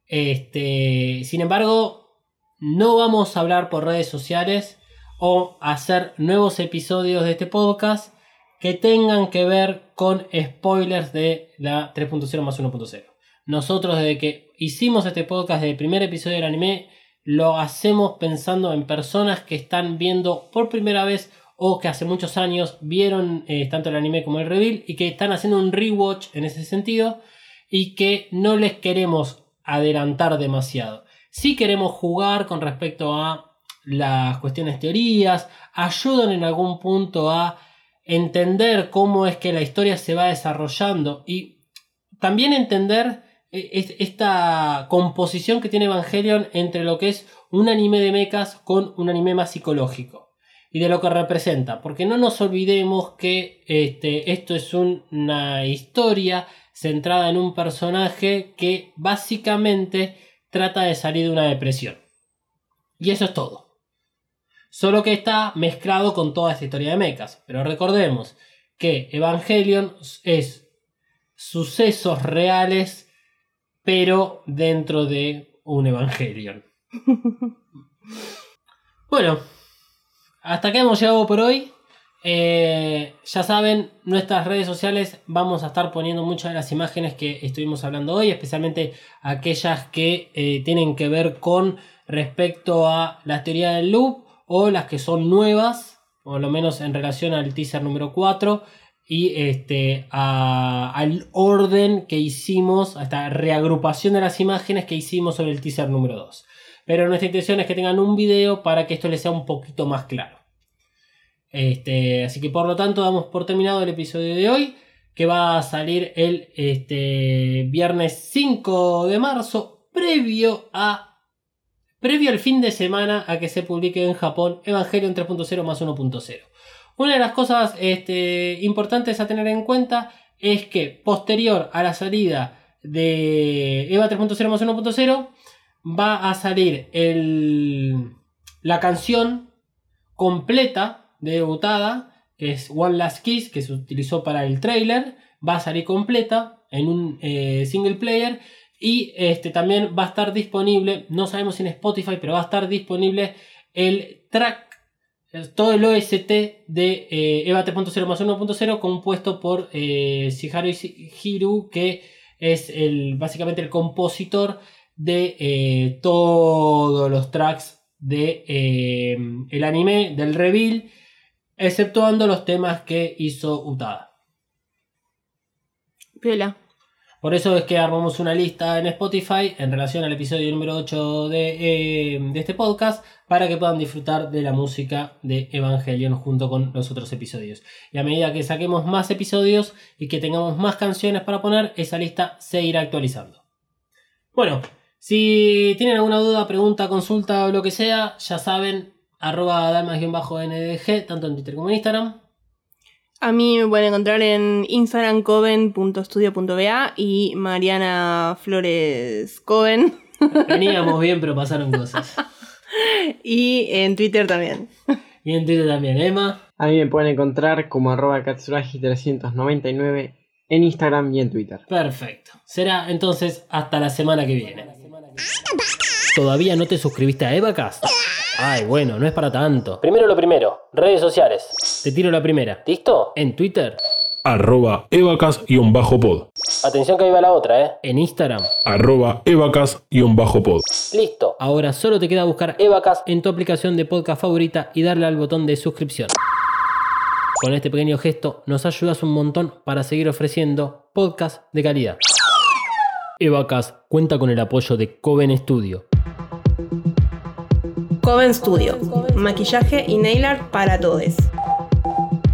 Este, sin embargo, no vamos a hablar por redes sociales o hacer nuevos episodios de este podcast que tengan que ver con spoilers de la 3.0 más 1.0. Nosotros desde que hicimos este podcast del primer episodio del anime, lo hacemos pensando en personas que están viendo por primera vez o que hace muchos años vieron eh, tanto el anime como el reveal y que están haciendo un rewatch en ese sentido y que no les queremos adelantar demasiado. Si queremos jugar con respecto a las cuestiones teorías, ayudan en algún punto a entender cómo es que la historia se va desarrollando y también entender eh, esta composición que tiene Evangelion entre lo que es un anime de mechas con un anime más psicológico y de lo que representa, porque no nos olvidemos que este, esto es una historia centrada en un personaje que básicamente trata de salir de una depresión. Y eso es todo. Solo que está mezclado con toda esta historia de mechas. Pero recordemos que Evangelion es sucesos reales pero dentro de un Evangelion. bueno, hasta que hemos llegado por hoy. Eh, ya saben, nuestras redes sociales vamos a estar poniendo muchas de las imágenes que estuvimos hablando hoy, especialmente aquellas que eh, tienen que ver con respecto a la teoría del loop o las que son nuevas, o lo menos en relación al teaser número 4 y este, al orden que hicimos, a esta reagrupación de las imágenes que hicimos sobre el teaser número 2. Pero nuestra intención es que tengan un video para que esto les sea un poquito más claro. Este, así que por lo tanto damos por terminado el episodio de hoy, que va a salir el este, viernes 5 de marzo, previo a previo al fin de semana a que se publique en Japón Evangelion 3.0 más 1.0. Una de las cosas este, importantes a tener en cuenta es que posterior a la salida de EVA 3.0 más 1.0 va a salir la canción completa de debutada, que es One Last Kiss, que se utilizó para el trailer, va a salir completa en un eh, single player y este, también va a estar disponible, no sabemos si en Spotify, pero va a estar disponible el track todo el OST de eh, EVA 3.0 más 1.0 compuesto por eh, Hiru, que es el, básicamente el compositor de eh, todos los tracks de eh, anime, del reveal, exceptuando los temas que hizo Utada. Piola. Por eso es que armamos una lista en Spotify en relación al episodio número 8 de, de, este podcast para que puedan disfrutar de la música de Evangelion junto con los otros episodios. Y a medida que saquemos más episodios y que tengamos más canciones para poner, esa lista se irá actualizando. Bueno, si tienen alguna duda, pregunta, consulta o lo que sea, ya saben, arroba dalmas-ndg, tanto en Twitter como en Instagram. A mí me pueden encontrar en Instagram coven.studio.ba y Mariana Flores Coven. Veníamos bien, pero pasaron cosas. y en Twitter también. Y en Twitter también, Emma. A mí me pueden encontrar como arroba katsuragi399 en Instagram y en Twitter. Perfecto. Será entonces hasta la semana que viene. ¿Todavía no te suscribiste a Evacast? Ay, bueno, no es para tanto. Primero lo primero, redes sociales. Te tiro la primera. ¿Listo? En Twitter. Arroba evacas-pod. Atención que ahí va la otra, ¿eh? En Instagram. Arroba evacas-pod. Listo. Ahora solo te queda buscar Evacas en tu aplicación de podcast favorita y darle al botón de suscripción. Con este pequeño gesto nos ayudas un montón para seguir ofreciendo podcast de calidad. Evacas cuenta con el apoyo de Coven Studio. Coven Studio, maquillaje y nail art para todos.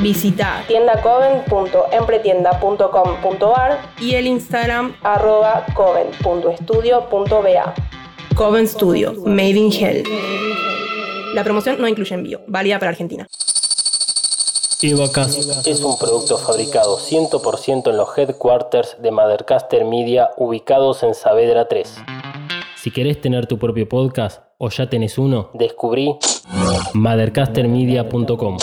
Visita tiendacoven.empretienda.com.ar y el Instagram arroba coven.estudio.ba. Coven Studio, Made in Hell. La promoción no incluye envío, válida para Argentina. Evacast es un producto fabricado 100% en los headquarters de Mothercaster Media ubicados en Saavedra 3. Si querés tener tu propio podcast o ya tenés uno, descubrí mothercastermedia.com.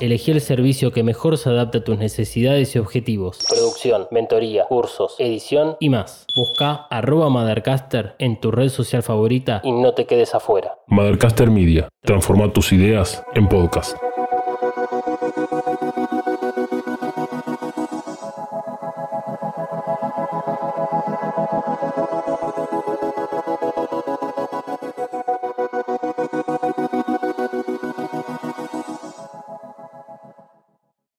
Elegí el servicio que mejor se adapta a tus necesidades y objetivos. Producción, mentoría, cursos, edición y más. Busca arroba Mothercaster en tu red social favorita y no te quedes afuera. Mothercaster Media. Transforma tus ideas en podcast.